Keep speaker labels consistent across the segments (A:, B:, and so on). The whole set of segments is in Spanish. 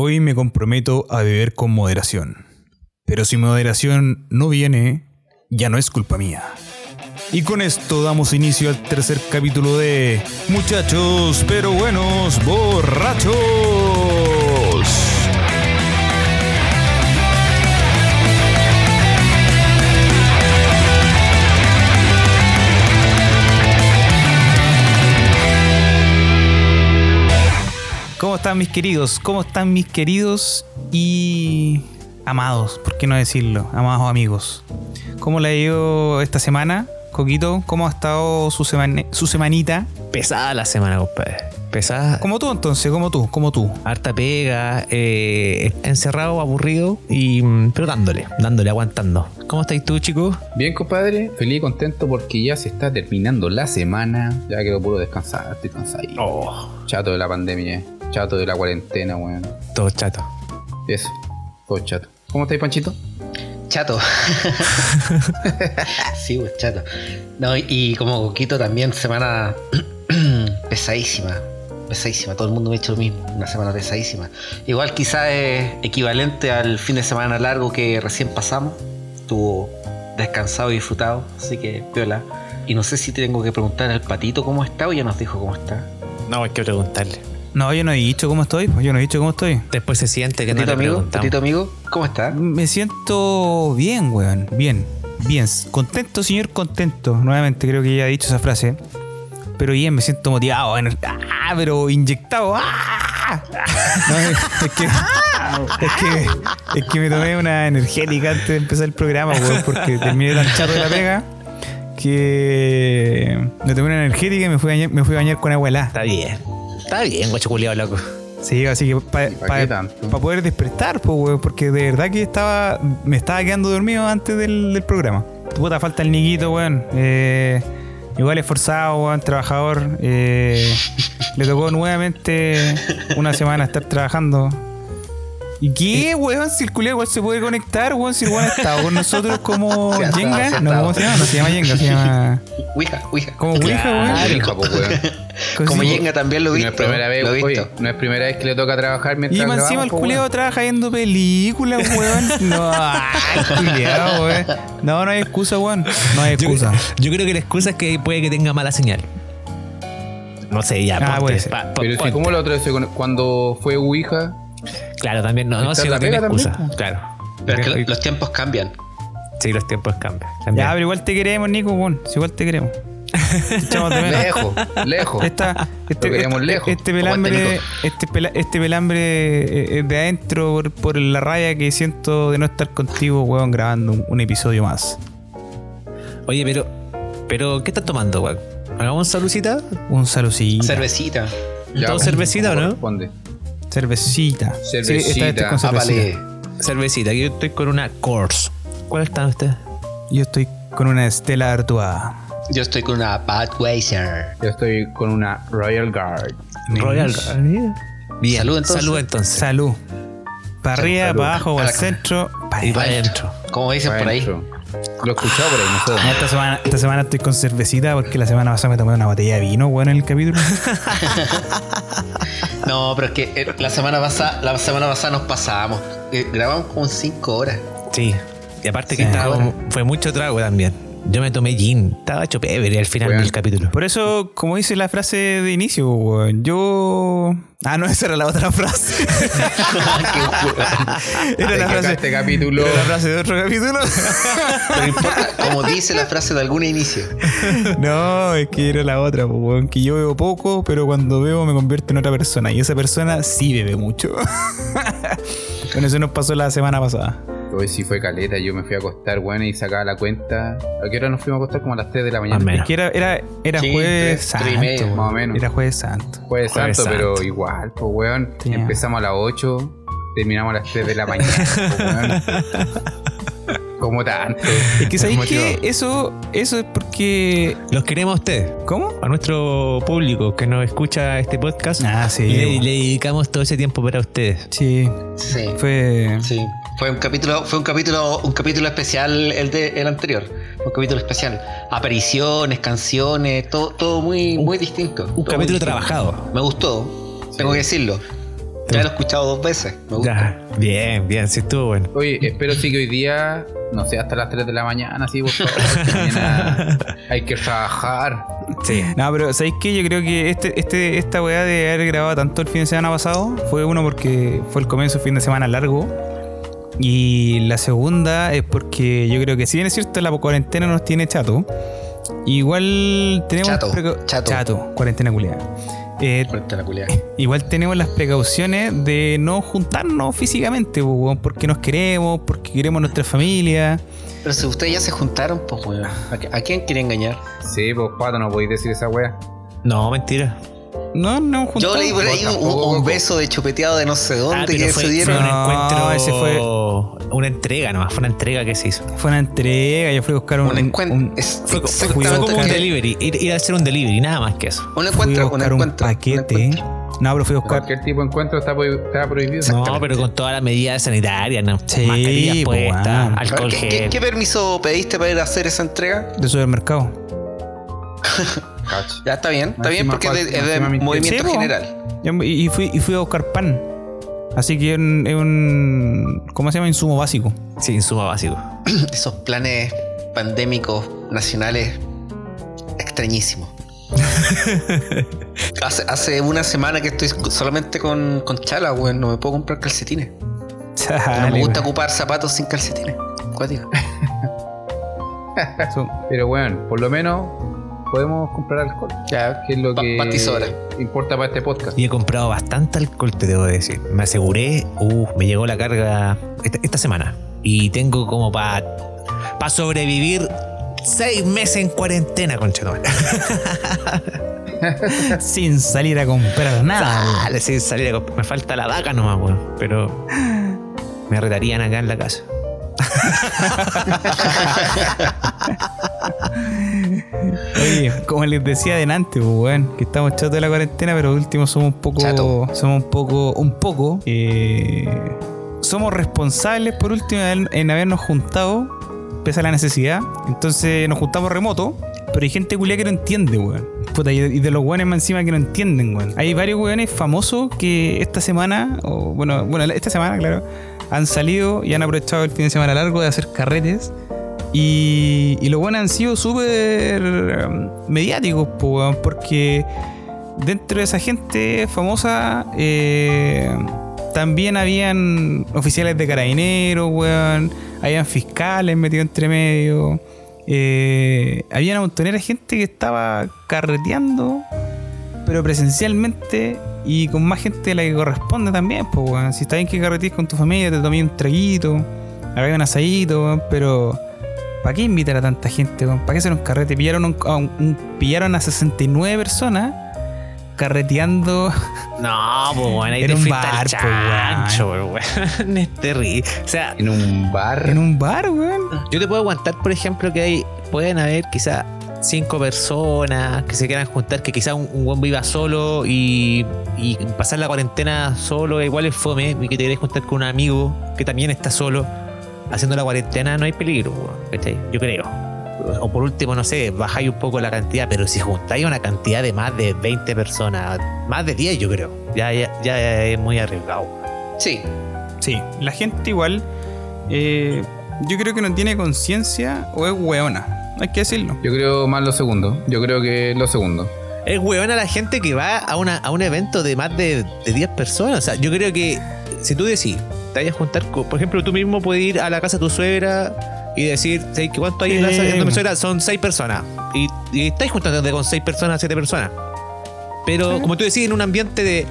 A: Hoy me comprometo a beber con moderación. Pero si moderación no viene, ya no es culpa mía. Y con esto damos inicio al tercer capítulo de Muchachos pero buenos borrachos. ¿Cómo están mis queridos? ¿Cómo están mis queridos y amados? ¿Por qué no decirlo? Amados amigos. ¿Cómo le ha ido esta semana? Coquito, ¿cómo ha estado su, semana, su semanita?
B: Pesada la semana, compadre. Pesada.
A: Como tú entonces, como tú, como tú.
B: Harta pega, eh, encerrado, aburrido, y mm, pero dándole, dándole, aguantando. ¿Cómo estáis tú, chicos?
C: Bien, compadre, feliz y contento porque ya se está terminando la semana. Ya que puedo descansar, estoy cansado.
B: Oh,
C: Chato de la pandemia, chato de la cuarentena, weón.
B: todo chato.
C: Eso, todo chato. ¿Cómo estáis, Panchito?
D: Chato. sí, pues chato. No, y, y como Coquito también, semana pesadísima. Pesadísima. Todo el mundo me ha hecho lo mismo. Una semana pesadísima. Igual quizás es equivalente al fin de semana largo que recién pasamos. Estuvo descansado y disfrutado. Así que, piola. Y no sé si tengo que preguntar al patito cómo está o ya nos dijo cómo está.
B: No, hay que preguntarle.
A: No, yo no he dicho cómo estoy, pues yo no he dicho cómo estoy.
B: Después se siente que no le
D: amigo, patito amigo, ¿cómo está?
A: Me siento bien, weón. Bien, bien. Contento, señor, contento. Nuevamente creo que ya he dicho esa frase. Pero bien, me siento motivado. Ah, pero inyectado. Ah. No, es, es que, es, que, es que me tomé una energética antes de empezar el programa, weón, porque terminé tan chato de la pega que me tomé una energética y me fui a bañar, me fui a bañar con agua helada.
B: Está bien. Está bien, guacho culiao, loco.
A: Sí, así que para
C: ¿Pa
A: poder despertar, pues, weón, porque de verdad que estaba me estaba quedando dormido antes del, del programa. Puta, falta el niquito, weón. Eh, igual esforzado, weón, trabajador. Eh, le tocó nuevamente una semana estar trabajando. ¿Y qué, weón? Si el culiao igual se puede conectar, weón, si el weón ha estado con nosotros como Jenga. No, ¿cómo se llama? No se llama Jenga, se llama.
D: Ouija, Ouija.
A: Como Ouija, weón.
C: Pues.
D: Como
A: Sí,
D: Yenga también lo he
C: no es primera vez,
D: lo visto.
C: no es primera vez que le toca trabajar mientras
A: Y más encima el
C: pues,
A: culiao trabaja viendo películas, weón. No, culiao, weón. No, no hay excusa, weón. No hay excusa.
B: yo creo que la excusa es que puede que tenga mala señal. No sé, ya.
A: Ah,
B: ponte,
C: Pero si como la otra vez cuando fue Ouija,
B: Claro, también no, no
C: la
B: no tiene
C: también,
B: excusa. Claro.
D: Pero es que los tiempos cambian.
B: Sí, los tiempos cambian.
A: Ya, pero igual te queremos, Nico, weón. Si igual te queremos.
C: Lejos, lejos.
A: Esta, este,
C: queremos
A: este-
C: lejos.
A: este pelambre, este, pela- este pelambre eh, de adentro por, por la raya que siento de no estar contigo, weón, grabando un, un episodio más.
B: Oye, pero, pero, ¿qué estás tomando, weón? ¿Hagamos salucita?
A: Un salucito.
D: Cervecita.
C: Ya,
B: ¿Todo cervecita o no?
C: corresponde.
A: Cervecita.
C: Cervecita.
A: Sí, con cervecita.
B: Cervecita, yo estoy con una Coors. ¿Cuál está usted?
A: Yo estoy con una Estela Artois.
D: Yo estoy con una Budweiser.
C: Yo estoy con una Royal Guard.
B: Royal. Bien,
D: Salud, entonces.
B: Salud entonces.
A: Salud. Para arriba,
C: Salud.
A: para abajo, para el centro. para
B: Y para
A: adentro.
D: Como dicen por ahí.
C: Lo he escuchado por ahí, no sé.
A: No, Esta semana, esta semana estoy con cervecita porque la semana pasada me tomé una botella de vino, weón, en el capítulo.
D: No, pero es que eh, la semana pasada, la semana pasada nos pasábamos. Eh, grabamos como 5 horas.
B: Sí. Y aparte que estaba, fue mucho trago también. Yo me tomé gin. Estaba hecho pebre al final del capítulo.
A: Por eso, como dice la frase de inicio, weón, yo. Ah, no, esa era la otra frase. era la frase.
C: este capítulo.
A: Era la frase de otro capítulo.
D: Pero no importa, como dice la frase de algún inicio.
A: no, es que era la otra, weón, que yo bebo poco, pero cuando bebo me convierto en otra persona. Y esa persona sí bebe mucho. Con eso nos pasó la semana pasada.
C: Hoy sí fue caleta, yo me fui a acostar, bueno, y sacaba la cuenta. ¿A qué hora nos fuimos a acostar? Como a las 3 de la mañana.
A: Es que era, era, era
D: Sí,
A: jueves santo.
C: más o menos.
A: Era jueves santo.
C: Jueves
B: Jueves
C: santo, pero igual, pues weón. Empezamos a las 8, terminamos a las 3 de la mañana, pues, weón. Como tanto.
A: Es que sabéis que eso, eso es porque.
B: Los queremos a ustedes.
A: ¿Cómo?
B: A nuestro público que nos escucha este podcast.
A: Ah, sí.
B: le, le dedicamos todo ese tiempo para ustedes.
A: Sí,
D: Sí.
A: fue.
D: Sí. Fue un capítulo, fue un capítulo, un capítulo especial el de el anterior. Un capítulo especial. Apariciones, canciones, todo, todo muy, muy distinto.
B: Un capítulo
D: distinto.
B: trabajado.
D: Me gustó, tengo que decirlo. Ya lo he escuchado dos veces. Me gusta.
B: Ya, bien, bien, sí estuvo bueno.
C: Oye, espero sí que hoy día, no sé, hasta las 3 de la mañana, sí, por favor. Mañana hay que trabajar.
B: Sí.
A: No, pero ¿sabéis qué? Yo creo que este, este, esta weá de haber grabado tanto el fin de semana pasado fue uno porque fue el comienzo de fin de semana largo. Y la segunda es porque yo creo que si bien es cierto la cuarentena nos tiene chato, igual tenemos...
D: Chato,
A: preca-
D: chato.
A: cuarentena culiada. Eh, igual tenemos las precauciones de no juntarnos físicamente, porque nos queremos, porque queremos nuestra familia.
D: Pero si ustedes ya se juntaron, pues, weón. ¿A, quién quiere engañar?
C: Sí, pues pato, no podéis decir esa wea.
B: No, mentira.
A: No, no hemos
D: Yo leí por ahí un, beso de chupeteado de no sé
B: Ah,
D: dónde
B: pero
D: que
B: fue,
D: se
B: fue
D: dieron.
A: No, ese fue-
B: Una entrega nomás, fue una entrega que se hizo.
A: Fue una entrega, yo fui a buscar un,
D: Un encuentro.
A: un-
D: es
B: Fue, como un
A: buscar-
B: delivery, ir, ir a hacer un delivery, nada más que eso.
D: un
A: fui a
D: encuentro, un
A: buscar un,
D: encuentro. un
A: paquete.
D: encuentro.
A: no, pero fui a buscar.
C: Cualquier tipo de encuentro está, está prohibido.
B: No, pero con todas las medidas sanitarias, ¿no?
A: Sí,
B: mascarillas puestas, alcohol
D: ¿Qué, qué-
B: gel.
D: qué permiso pediste para ir a hacer esa entrega?
A: de supermercado.
D: Ya está bien, está bien porque es de, movimiento
A: Sí,
D: general.
A: Y fui, y fui a buscar pan. Así que es un, es un- ¿Cómo se llama? Insumo básico.
B: Sí, insumo básico.
D: Esos planes pandémicos nacionales extrañísimos. hace, hace una semana que estoy solamente con, con chala, weón. No me puedo comprar calcetines. No me gusta ocupar zapatos sin calcetines. Cuático.
C: Pero bueno, por lo menos podemos comprar alcohol.
D: Ya,
C: Que es lo
D: Pa-
C: que importa para este podcast.
B: Y he comprado bastante alcohol, te debo decir. Me aseguré, uh, me llegó la carga esta, esta semana. Y tengo como para pa sobrevivir seis meses en cuarentena, conchetón.
A: Sin salir a comprar nada.
B: Dale, sin salir a comp- Me falta la vaca nomás, weón. Pero me retarían acá en la casa.
A: Oye, como les decía adelante, pues, weón, que estamos chatos de la cuarentena, pero último somos un poco.
D: Chato.
A: Somos un poco. Un poco. eh, somos responsables por último en, en habernos juntado, pese a la necesidad. Entonces nos juntamos remoto. Pero hay gente culia que no entiende, weón. Puta, y de, y de los weones más encima que no entienden, weón. Hay varios weones famosos que esta semana, o bueno, bueno, esta semana, claro, han salido y han aprovechado el fin de semana largo de hacer carretes. Y, y los buenos han sido súper um, mediáticos, po, porque dentro de esa gente famosa eh, también habían oficiales de carabineros, weón, habían fiscales metidos entre medio, eh, había una montonera gente que estaba carreteando, pero presencialmente y con más gente de la que corresponde también, pues. Si está bien que carretees con tu familia, te tomé un traguito, hagáis un asadito, weón, pero ¿para qué invitar a tanta gente? ¿Para qué hacer un carrete? Pillaron, un- a, un- un- pillaron a 69 personas carreteando.
B: No, pues bueno, ahí
A: En
B: te
A: un
B: al
A: bar, po,
B: chancho, weón. Es terrible. O sea,
C: En un bar.
A: En un bar, weón.
B: yo te puedo aguantar, por ejemplo, que hay, pueden haber quizá cinco personas que se quieran juntar, que quizá un, un buen viva solo y, y pasar la cuarentena solo, igual es fome, y que te querés juntar con un amigo que también está solo, haciendo la cuarentena no hay peligro, ¿cachai? Yo creo. O por último, no sé, bajáis un poco la cantidad, pero si juntáis una cantidad de más de 20 personas, más de 10 yo creo, ya, ya, ya es muy arriesgado.
D: Sí,
A: Sí, la gente igual. eh, yo creo que no tiene conciencia o es weona. Hay que decirlo.
C: Yo creo más lo segundo. Yo creo que lo segundo.
B: Es weón a la gente que va a, una, a un evento de más de, de 10 personas. O sea, yo creo que si tú decís, te vayas a juntar, con- por ejemplo, tú mismo puedes ir a la casa de tu suegra y decir, ¿sabes qué cuánto hay en la casa de mi suegra? Son 6 personas. Y, y estáis juntándote con 6 personas, 7 personas. Pero como tú decís, en un ambiente de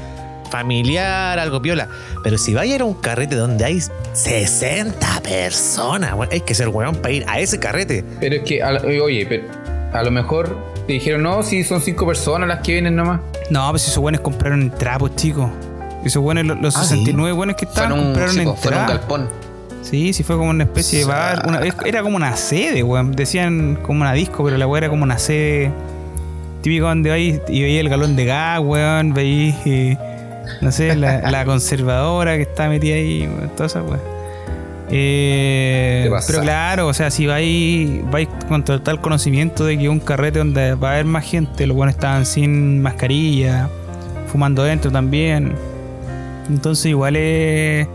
B: familiar, algo piola. Pero si vaya a ir a un carrete donde hay 60 personas, bueno, hay que ser weón para ir a ese carrete.
C: Pero es que, eh, oye, pero a lo mejor te dijeron, no, si son cinco personas las que vienen nomás.
A: No, pues esos buenos compraron trapos, chicos. Esos buenos, los, los
B: Ah, ¿sí?
A: 69 buenos que estaban,
D: en un,
A: compraron
D: sí, po, fue en un galpón.
A: Sí, sí, fue como una especie de bar. una- era como una sede, weón. Decían como una disco, pero la weá era como una sede típica donde vais y veía el galón de gas, weón. Veis, eh, no sé, la, la conservadora que está metida ahí, weón. Toda esa weá. Eh, pero claro, o sea, si vais, vais con total conocimiento de que un carrete donde va a haber más gente, los buenos estaban sin mascarilla, fumando dentro también. Entonces igual es...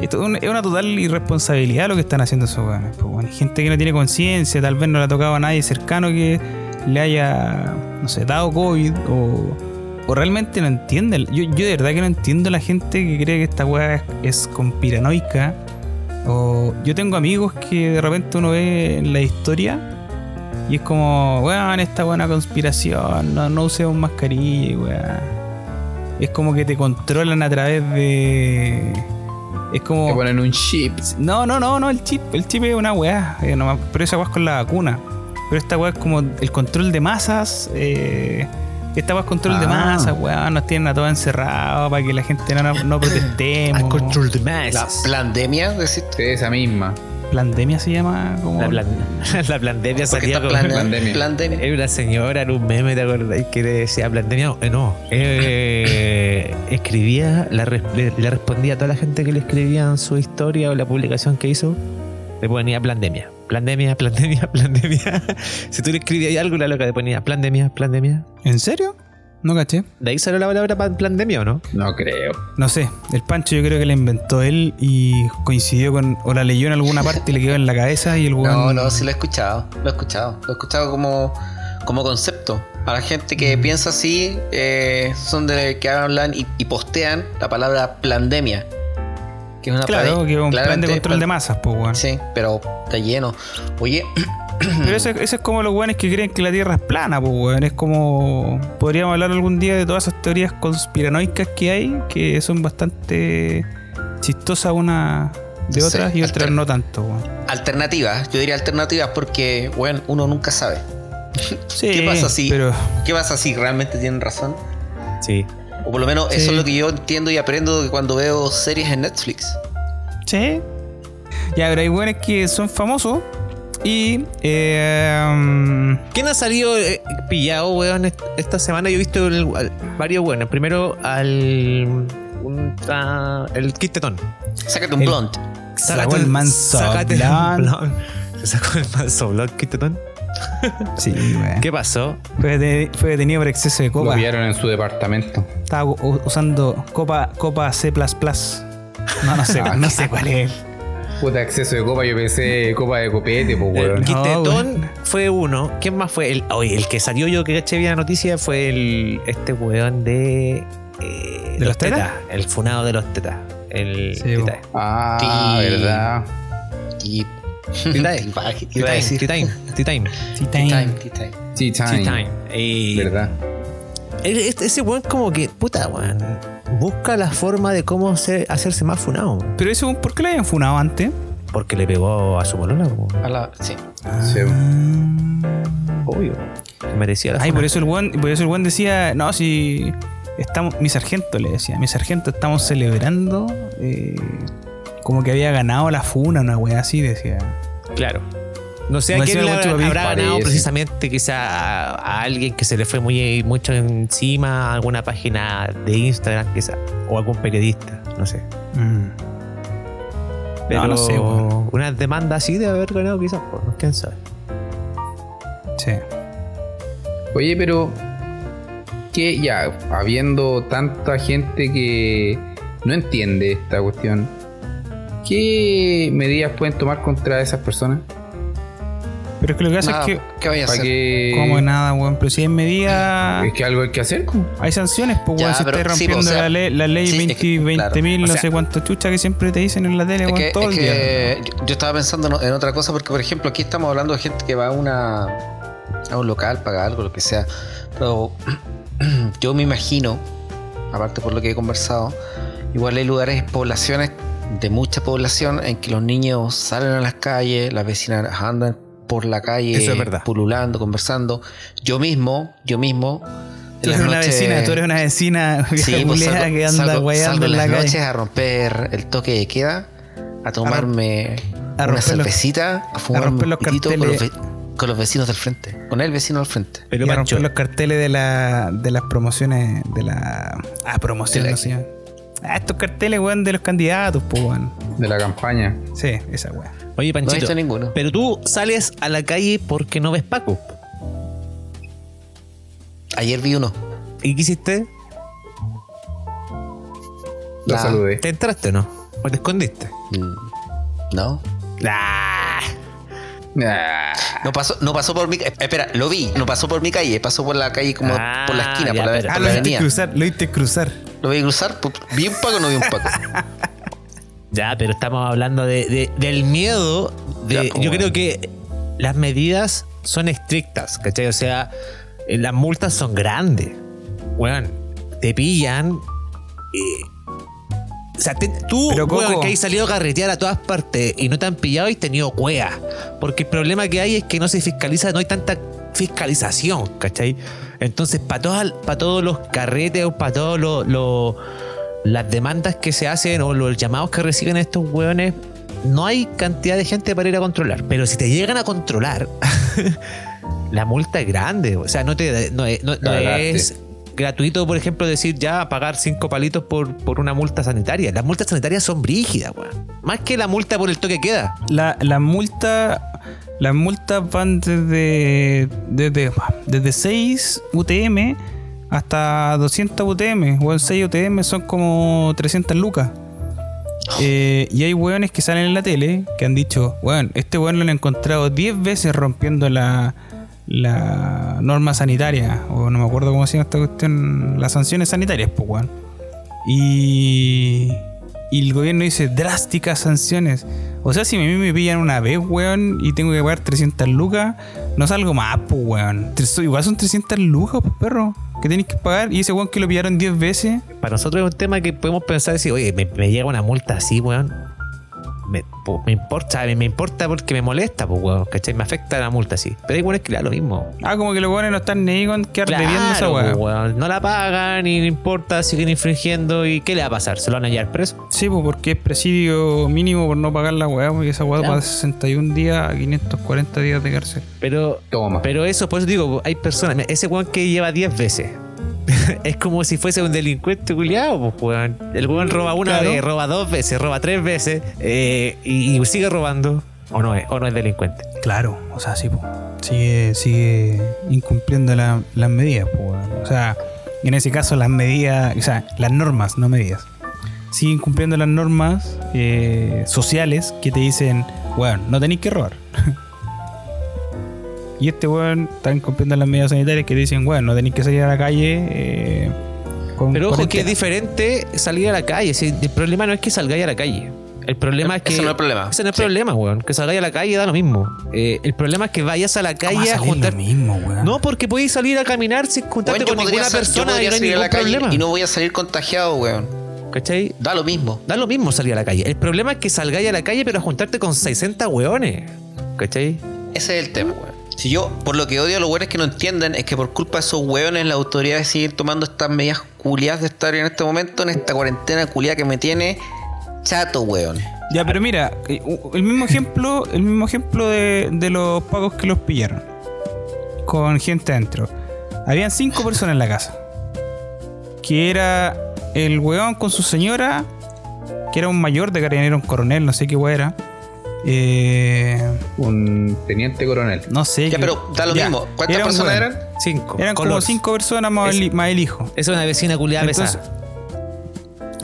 A: Es una total irresponsabilidad lo que están haciendo esos weones. po, weón. Gente que no tiene conciencia, tal vez no le ha tocado a nadie cercano que le haya, no sé, dado COVID o, o realmente no entiende. Yo, yo de verdad que no entiendo la gente que cree que esta weá es, es conspiranoica. O yo tengo amigos que de repente uno ve en la historia y es como, weón, esta buena conspiración, no, no usemos mascarilla, weón. Es como que te controlan a través de. Es como.
C: Que ponen un chip.
A: No, no, no, no, el chip. El chip es una weá. eh, nomás, pero esa weá es con la vacuna. Pero esta weá es como el control de masas. Eh, esta weá es control de
C: Ah.
A: masas, weá. Nos tienen a todos encerrados para que la gente no, no, protestemos.
B: Control de
D: La
B: masas.
D: pandemia, decir.
C: Sí, esa misma.
A: Pandemia se llama como.
B: La, plan- la pandemia
D: Porque
B: salía
D: plane-
C: pandemia.
D: pandemia.
B: Era una señora en un meme, ¿te acordás? Que decía pandemia. Eh, no. eh, escribía, la le, respondía a toda la gente que le escribían su historia o la publicación que hizo. Le ponía pandemia. Pandemia, pandemia, pandemia. si tú le escribías algo, la loca le ponía pandemia, pandemia.
A: ¿En serio? No caché.
B: ¿De ahí salió la palabra pa- pandemia o no?
C: No creo.
A: No sé. El Pancho yo creo que la inventó él y coincidió con. O la leyó en alguna parte y le quedó en la cabeza y el weón.
D: No, no, sí lo he escuchado. Lo he escuchado. Lo he escuchado como, como concepto. Para la gente que piensa así, eh, son de que hablan y, y postean la palabra pandemia. Que es una
A: Claro, que es un plan de control de masas, pues weón.
D: Sí, pero está lleno. Oye,
A: Pero eso, eso es como los weones que creen que la Tierra es plana, pues weón. Es como. Podríamos hablar algún día de todas esas teorías conspiranoicas que hay, que son bastante chistosas unas de
D: Sí,
A: otras y otras no tanto, weón.
D: alternativas. Yo diría alternativas porque, bueno, uno nunca sabe.
A: Sí,
D: ¿Qué pasa si-
A: Pero.
D: ¿Qué pasa si realmente tienen razón?
B: Sí.
D: O por lo menos
A: Sí.
D: eso es lo que yo entiendo y aprendo cuando veo series en Netflix.
A: Sí. Ya, pero hay weones que son famosos y. Eh,
B: ¿Quién ha salido eh, pillado, weón, est- esta semana? Yo he visto el- al- varios weones. Primero al. un- a- el Kit Tetón.
D: Sácate un
A: El-
D: blunt.
A: sacó el manso.
B: sácate el
A: blunt.
B: blunt. Se sacó el manso blunt, Kit Tetón.
A: Sí, weón.
B: ¿Qué pasó?
A: Fue, de- fue detenido por exceso de
C: Lo
A: copa.
C: pillaron en su departamento.
A: Estaba usando copa, copa C. No, no sé,
C: Ah,
A: no sé cuál es.
C: Puta exceso de copa, yo pensé copa de copete, pues
B: El
C: weón.
B: Kit
A: No,
B: Tetón
A: weón.
B: fue uno. ¿Quién más fue? El, oye, el que salió yo que caché bien la noticia fue el este weón de. eh,
A: ¿De los tetas?
B: El funado de los tetas. El
A: Sí,
B: Titae.
C: Ah,
D: Sí.
C: verdad.
D: Y.
B: Titae.
D: Iba a
B: Titae.
D: decir.
B: Titae. Titae.
A: Sí,
D: Time,
A: time.
D: Titae.
C: Tea time.
B: Titae. Y-
C: Verdad.
B: Este- Ese weón como que, puta weón, busca la forma de cómo se- hacerse más funado.
A: Pero eso, ¿por qué lo habían funado antes?
B: Porque le pegó a su polola.
D: A la- sí.
C: Sí.
B: obvio. Merecía la
A: Ay,
B: funa.
A: por eso el buen, por eso el buen decía, no, si estamos, mi sargento le decía, mi sargento estamos celebrando eh, como que había ganado la funa, una wea así, decía.
B: Claro. No sé a quién le habrá, ganado precisamente, quizá a, a alguien que se le fue muy mucho encima, a alguna página de Instagram, quizá, o algún periodista, no sé.
A: Mm.
B: Pero
A: no sé, weón.
B: una demanda así de haber ganado, quizás, pues, no quién sabe.
A: Sí.
C: Oye, pero que ya, habiendo tanta gente que no entiende esta cuestión, ¿qué medidas pueden tomar contra esas personas?
A: Pero es que lo que pasa
D: Nada,
A: es que,
D: ¿Qué vaya a
C: Para
D: hacer?
C: que.
A: como nada, weón, pero si hay medidas,
C: Es que algo hay que hacer.
A: hay sanciones, pues weón, si estáis
D: sí,
A: rompiendo
D: o sea,
A: la, ley, la ley
D: sí, es
A: 20
D: que,
A: 20
D: claro,
A: mil,
B: o
A: no
B: sea-
A: sé cuánto chucha que siempre te dicen en la tele,
D: Es
A: weón, todo
D: es
A: el día.
D: yo, yo estaba pensando en- en otra cosa porque, por ejemplo, aquí estamos hablando de gente que va a una a un local, paga algo, lo que sea. Pero yo me imagino, aparte por lo que he conversado, igual hay lugares, poblaciones de mucha población en que los niños salen a las calles, las vecinas andan por la calle
B: Eso es verdad.
D: pululando, conversando. Yo mismo, yo mismo.
A: Tú
D: las
A: eres una
D: noches-
A: vecina, tú eres una vecina
D: Sí,
A: vieja
D: pues salgo,
A: que anda
D: salgo-
A: guayando
D: salgo
A: en la
D: las
A: calle.
D: noches a romper el toque de queda, a tomarme
A: a
D: una
A: los-
D: cervecita, a fumar un
A: romper los
D: con los, ve- con los vecinos del frente, con el vecino al frente.
B: Pero
A: y a
B: Pancho,
A: romper los carteles de, la, de las promociones de la. Ah, promociones, no. Ah, estos carteles, weón, de los candidatos, pues, weón.
C: De la campaña.
A: Sí, esa weón.
B: Oye
D: No he
B: Panchito,
D: visto ninguno.
B: pero tú sales a la calle porque no ves Paco.
D: Ayer vi uno.
B: ¿Y qué hiciste?
C: Lo saludé.
B: ¿Te entraste o no? ¿O te escondiste?
D: Mm, No.
B: Ah,
C: Ah,
D: No pasó, no pasó por mi calle. Espera, lo vi. No pasó por mi calle. Pasó por la calle como
B: Ah,
D: por la esquina,
B: ya,
D: por la,
B: pero-
A: Ah,
D: por
A: lo viste cruzar, lo viste cruzar.
D: Lo vi cruzar. pu- ¿Vi un paco o no vi un paco?
B: Ya, pero estamos hablando de, de- del miedo. De,
D: Ya,
B: yo creo que las medidas son estrictas, ¿cachai? O sea, eh, las multas son grandes. Bueno, te pillan. eh, o sea, te- tú,
A: Pero, Coco-
B: weón, que has salido a carretear a todas partes y no te han pillado y has tenido cuea. Porque el problema que hay es que no se fiscaliza, no hay tanta fiscalización, ¿cachai? Entonces, para para todos los carretes o para todos los. los- las demandas que se hacen o los llamados que reciben estos hueones, no hay cantidad de gente para ir a controlar. Pero si te llegan a controlar, la multa es grande. O sea, no, te, no, es- no- no
C: Cagaste.
B: es gratuito, por ejemplo, decir ya pagar cinco palitos por, por una multa sanitaria. Las multas sanitarias son brígidas, weón. Más que la multa por el toque queda.
A: La, la multa, las multas van desde, desde, desde 6 UTM hasta 200 UTM. O 6 UTM son como 300 lucas. Eh, y hay weones que salen en la tele que han dicho, weón, este weón lo han encontrado 10 veces rompiendo la, la norma sanitaria. O no me acuerdo cómo se llama esta cuestión. Las sanciones sanitarias, pues weón. Y, y el gobierno dice drásticas sanciones. O sea, si a mí me pillan una vez, weón, y tengo que pagar 300 lucas, no salgo más, pues, weón. Igual son 300 lucas, pues, perro. Que tenéis que pagar. Y ese weón que lo pillaron 10 veces.
B: Para nosotros es un tema que podemos pensar decir, oye, me, me llega una multa así, weón. Me, po- me importa, me, me importa porque me molesta, pues, weón, ¿cachai? Me afecta la multa así. Pero hay weones que le da lo mismo.
A: Ah, como que los weones no están ni ahí con esa
B: Claro, po, weón. No la pagan y no importa, siguen infringiendo. ¿Y qué le va a pasar? ¿Se lo van a hallar preso?
A: Sí, pues porque es presidio mínimo por no pagar la weá, porque esa weá
B: Claro.
A: va de 61 días a 540 días de cárcel.
B: Pero,
C: Toma.
B: pero eso, por eso digo, hay personas. Ese weón que lleva 10 veces. es como si fuese un delincuente culiado, pues, weón. El weón roba una
A: Claro.
B: vez, roba dos veces, roba tres veces eh, y, y sigue robando. O no es, o no es delincuente.
A: Claro, o sea, sí, pues. Sigue, sigue incumpliendo la- las medidas, pues. O sea, en ese caso las medidas, o sea, las normas, no medidas. Sigue incumpliendo las normas eh, sociales que te dicen, weón, no tenéis que robar. y este weón está incumpliendo las medidas sanitarias que dicen, weón, no tenéis que salir a la calle. eh, con
B: Pero ojo que es
A: cuarentena".
B: diferente salir a la calle. Si el problema no es que salgáis a la calle. El problema es que.
D: Ese no es el problema.
B: Ese no es el
D: Sí.
B: problema, weón. Que salgáis a la calle da lo mismo. Eh, el problema es que vayas a la
A: ¿Cómo va
B: calle a juntar.
A: lo mismo, weón?
B: No, porque podéis salir a caminar sin juntarte
D: Weón,
B: con ninguna persona y no hay
D: salir a
B: ningún
D: la calle
B: problema.
D: y no voy a salir contagiado, weón.
B: ¿Cachai?
D: Da lo mismo.
B: Da lo mismo salir a la calle. El problema es que salgáis a la calle, pero a juntarte con 60 weones. ¿Cachai?
D: Ese es el tema, weón. Si yo, por lo que odio a los weones que no entienden, es que por culpa de esos weones las autoridades siguen tomando estas medidas culiadas de estar en este momento, en esta cuarentena culiada que me tiene chato, weón.
A: Ya, pero mira, eh, el mismo ejemplo, el mismo ejemplo de, de los pagos que los pillaron. Con gente adentro. Habían cinco personas en la casa. Que era el weón con su señora, que era un mayor de carabinero, un coronel, no sé qué weón era. Eh,
C: Un teniente coronel.
A: no sé.
D: Ya, pero da lo
A: ya,
D: mismo. ¿Cuántas personas eran?
B: Cinco.
A: Eran como cinco personas más, el, más el hijo.
B: Es una vecina culiada
A: Entonces,
B: pesada.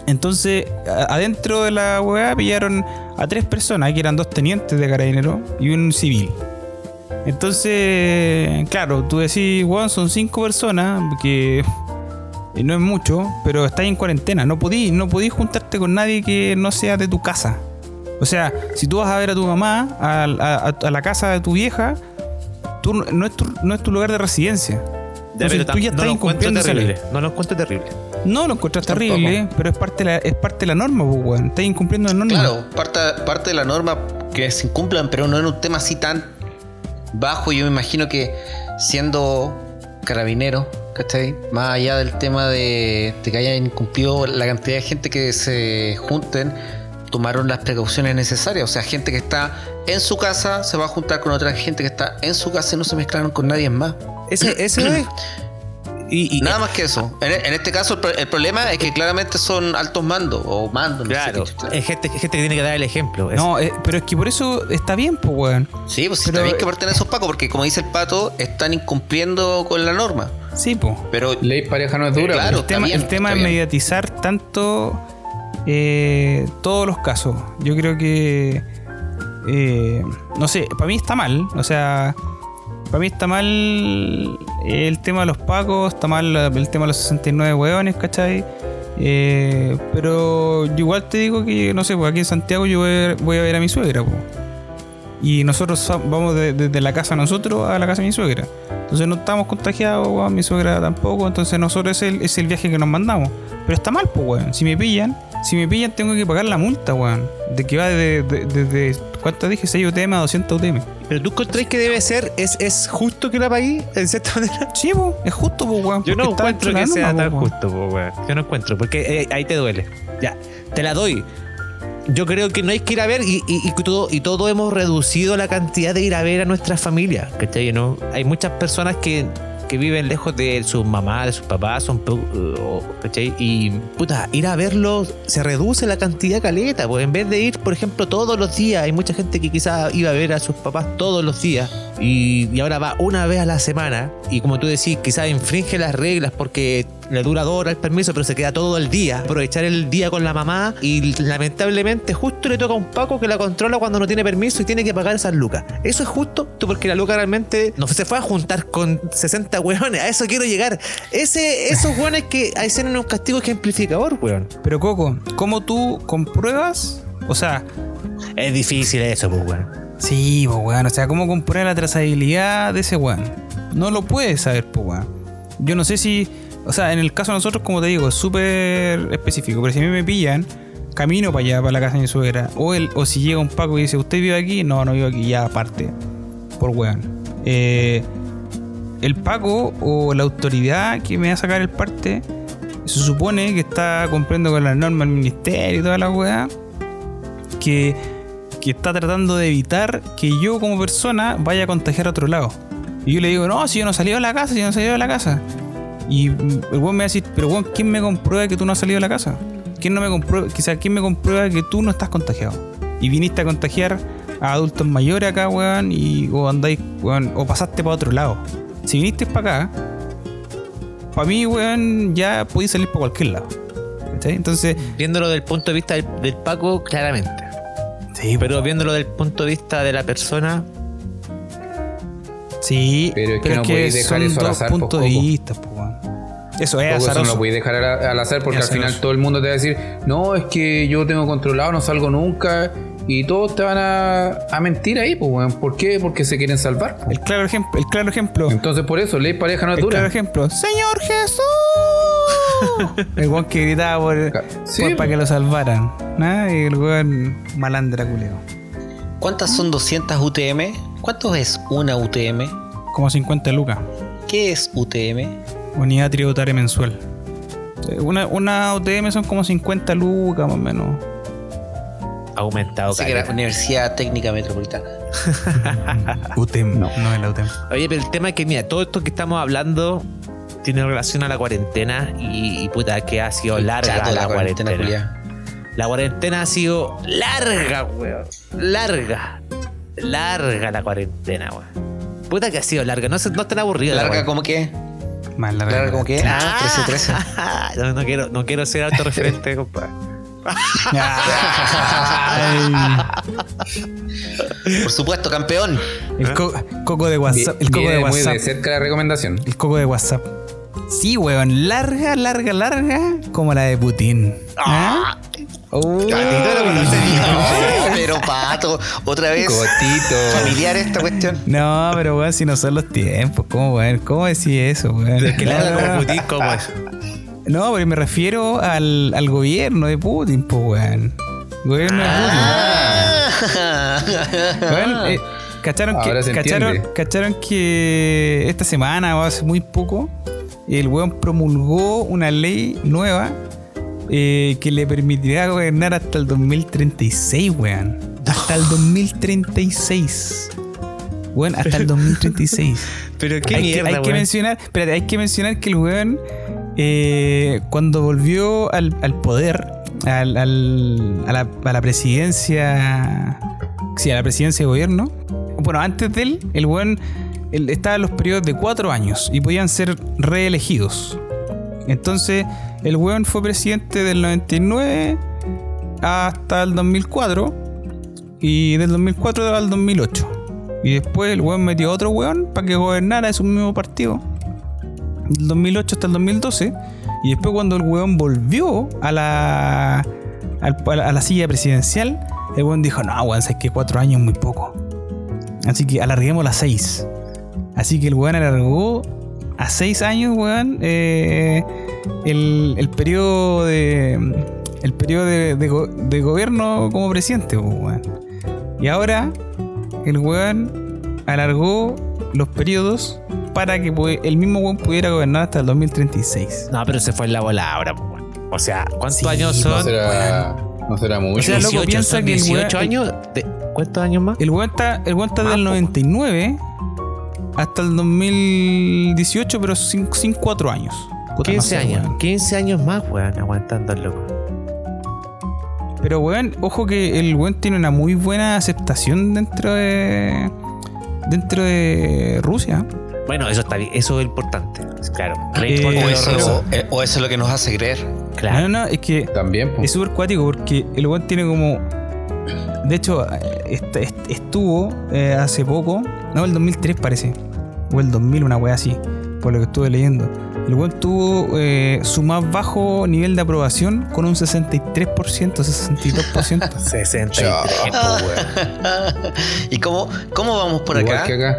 A: entonces, adentro de la weá pillaron a tres personas, que eran dos tenientes de carabinero y un civil. Entonces, claro, tú decís, weón, son cinco personas, que no es mucho, pero estás en cuarentena, no podís, no podís juntarte con nadie que no sea de tu casa. O sea, si tú vas a ver a tu mamá, a, a- a la casa de tu vieja, tú, no- no, es tu, no es tu lugar de residencia.
B: Ya,
A: Entonces,
B: pero
A: tú ya
B: no
A: estás
B: lo encuentro
A: incumpliendo esa ley.
B: terrible. No lo encuentro terrible.
A: No lo encuentras terrible, pero es parte de la, es parte de la norma, pues, weón. Estás incumpliendo la norma.
D: Claro, parte, parte de la norma que se incumplan, pero no en un tema así tan bajo. Yo me imagino que siendo carabinero, ¿cachai? Más allá del tema de, de que hayan incumplido la cantidad de gente que se junten, tomaron las precauciones necesarias. O sea, gente que está en su casa se va a juntar con otra gente que está en su casa y no se mezclaron con nadie más.
B: Ese, ese es. Y, y-
D: Nada más que eso. En, en este caso, el, pro- el problema es que claramente son altos mandos o mandos. no sé
B: Claro,
D: qué chucha.
B: es gente, gente que tiene que dar el ejemplo. Es-
A: No, eh, pero es que por eso está bien, pues, weón.
D: Sí, pues sí,
A: Pero-
D: está bien que parten esos pacos, porque como dice el pato, están incumpliendo con la norma.
A: Sí, pues.
D: Pero
C: Ley pareja no es dura.
D: Claro.
A: El tema,
D: bien,
A: el tema es mediatizar tanto eh, todos los casos. Yo creo que. eh, no sé, para mí está mal. O sea, para mí está mal el tema de los pacos, está mal el tema de los 69 hueones, ¿cachai? Eh, pero igual te digo que, no sé, pues aquí en Santiago yo voy a ver, a, mi suegra, po. Y nosotros vamos de- desde la casa de nosotros a la casa de mi suegra. Entonces no estamos contagiados, weón, mi suegra tampoco. Entonces nosotros es el, es el viaje que nos mandamos. Pero está mal, pues, weón. Si me pillan, si me pillan tengo que pagar la multa, weón. De que va desde, de, de- de- ¿cuánto dije? 6 UTM a 200 UTM.
B: Pero tú encontrás que debe ser, es, es justo que la pagué, en cierta manera.
A: Sí, pues, es justo, pues, weón.
B: Yo no encuentro que sea tan
A: po,
B: justo, po, weón. Yo no encuentro, porque eh, ahí te duele. Ya, te la doy. Yo creo que no hay que ir a ver y, y, y todo, y todo hemos reducido la cantidad de ir a ver a nuestra familia. ¿Cachai? ¿No? Hay muchas personas que, que viven lejos de sus mamás, de sus papás, son ¿cachai? Y puta, ir a verlos se reduce la cantidad caleta. Pues en vez de ir, por ejemplo, todos los días, hay mucha gente que quizás iba a ver a sus papás todos los días y, y ahora va una vez a la semana. Y como tú decís, quizás infringe las reglas porque le dura dos horas el permiso, pero se queda todo el día. Aprovechar el día con la mamá y lamentablemente justo le toca a un Paco que la controla cuando no tiene permiso y tiene que pagar esas lucas. ¿Eso es justo? Tú porque la luca realmente no se fue a juntar con 60 hueones. A eso quiero llegar. Ese, esos hueones que hacen un castigo ejemplificador, hueón.
A: Pero Coco, ¿cómo tú compruebas? O sea,
B: Es difícil eso, pues, hueón.
A: Sí, pues weón. O sea, ¿cómo compruebas la trazabilidad de ese weón? No lo puedes saber, pues weón. Yo no sé si. O sea, en el caso de nosotros, como te digo, es súper específico. Pero si a mí me pillan, camino para allá, para la casa de mi suegra. O, el, o si llega un Paco y dice, ¿usted vive aquí? No, no vivo aquí, ya aparte. Por weón. Eh, el Paco o la autoridad que me va a sacar el parte se supone que está cumpliendo con las normas del ministerio y toda la weá. Que, que está tratando de evitar que yo como persona vaya a contagiar a otro lado. Y yo le digo, no, si yo no salí de la casa, si yo no salí de la casa. Y el weón me va a decir, pero weón, ¿quién me comprueba que tú no has salido de la casa? ¿Quién no me comprueba, quién me comprueba que tú no estás contagiado? Y viniste a contagiar a adultos mayores acá, weón, y o andáis, weón, o pasaste para otro lado. Si viniste para acá, para mí, weón, ya podéis salir para cualquier lado. Entonces,
B: Viéndolo del punto de vista del, del Paco, claramente.
A: Sí,
B: Pero viéndolo del punto de vista de la persona,
A: sí,
C: Pero es que no podéis dejar
A: son
C: eso al azar,
A: puntos de vista, po. Eso es
C: Poco eso no
A: azaroso.
C: lo podéis dejar al, azar porque al final
A: azaroso.
C: todo el mundo te va a decir, no, es que yo tengo controlado, no salgo nunca. Y todos te van a, a mentir ahí, pues. ¿Por qué? Porque se quieren salvar. po.
A: El claro ejemplo, el claro ejemplo.
C: Entonces por eso, ley pareja no es
A: El claro ejemplo. ¡Señor Jesús! el weón que gritaba por,
C: Sí,
A: por-
C: po.
A: para que lo salvaran. ¿no? Y el weón malandra culeo.
D: ¿Cuántas son 200 UTM? ¿Cuánto es una UTM?
A: Como 50 lucas.
D: ¿Qué es UTM?
A: Unidad tributaria mensual. Eh, Una, una UTM son como 50 lucas más o menos.
B: ha aumentado.
D: Sé que era
B: caleta.
D: Universidad Técnica Metropolitana.
A: UTM, no, no es la UTM.
B: Oye, pero el tema es que, mira, todo esto que estamos hablando tiene relación a la cuarentena y, y puta, que ha sido larga
D: Chato,
B: la, cuarentena. La cuarentena ha sido larga, weón. Larga. Larga la cuarentena, weón. Puta que ha sido larga. No, no están aburrida. la
D: ¿Larga como qué?
A: Más larga.
D: ¿Larga como qué? Ah, 13, 13.
B: no, no quiero, no quiero ser autorreferente, compadre.
D: Por supuesto, campeón.
A: el co- coco de WhatsApp. El coco
C: Viene
A: de
C: muy
A: WhatsApp.
C: de cerca la recomendación.
A: El coco de WhatsApp. Sí, weón. Larga, larga, larga. Como la de Putin. ¿Ah? Oh.
D: Pero pato, otra vez.
C: Cotito.
D: Familiar esta cuestión.
A: No, pero weón, si no son los tiempos. ¿Cómo, weón? ¿Cómo decís eso, weón?
B: Que larga
A: No,
B: como Putin, ¿cómo es?
A: No, pero me refiero al, al gobierno de Putin, pues, weón. Gobierno de Putin.
D: Ah.
A: Weón, eh, ¿cacharon, que,
C: Ahora
A: cacharon, cacharon que esta semana o hace muy poco el weón promulgó una ley nueva eh, que le permitirá gobernar hasta el 2036, weón. Hasta el 2036. Weón, hasta el 2036.
B: Pero qué
A: hay
B: mierda,
A: que, hay que
B: weón.
A: mencionar, espérate, hay que mencionar que el weón, eh, cuando volvió al, al poder, al, al- a, la, a la presidencia, sí, a la presidencia de gobierno, bueno, antes de él, el weón él estaba en los periodos de cuatro años y podían ser reelegidos. Entonces, el weón fue presidente del 99 hasta el 2004 y del 2004 al 2008. Y después el weón metió a otro weón para que gobernara su mismo partido. Del 2008 hasta el 2012. Y después cuando el weón volvió a la, a la silla presidencial, el weón dijo, no, weón, sabes que cuatro años es muy poco. Así que alarguemos las seis. Así que el weón alargó a seis años, weón, eh, el, el periodo de. El periodo de, de de gobierno como presidente, weón. Y ahora, el weón alargó los periodos para que el mismo weón pudiera gobernar hasta el 2036.
B: No, pero se fue en la bola ahora, weón. O sea, ¿cuántos
A: Sí,
B: años
A: no
C: No
B: son?
C: será, no será mucho.
A: O sea, loco,
B: 18,
A: piensa
B: son
A: que el
B: 18
A: weón-
B: años. de- ¿Cuántos años más?
A: El weón está, el weón está
B: Más,
A: del
B: po.
A: 99 hasta el 2018, pero sin, sin cuatro años. Puta, no
B: 15
A: sé,
B: años.
A: weón.
B: 15 años más, weón, aguantando el loco.
A: Pero weón, ojo que el weón tiene una muy buena aceptación dentro de. dentro de Rusia.
B: Bueno, eso está bien, eso es importante. Claro.
A: Eh,
D: O eso, eh, o eso es lo que nos hace creer.
B: Claro.
A: No, no, es que
C: También, pues.
A: es súper cuático porque el weón tiene como. De hecho, est- est- estuvo eh, hace poco, no, el 2003 parece, o el 2000, una wea así, por lo que estuve leyendo. El weón tuvo eh, su más bajo nivel de aprobación con un 63%, 62%.
B: 63, po, weón.
D: ¿Y cómo, cómo vamos por
C: Igual
D: acá?
C: que acá.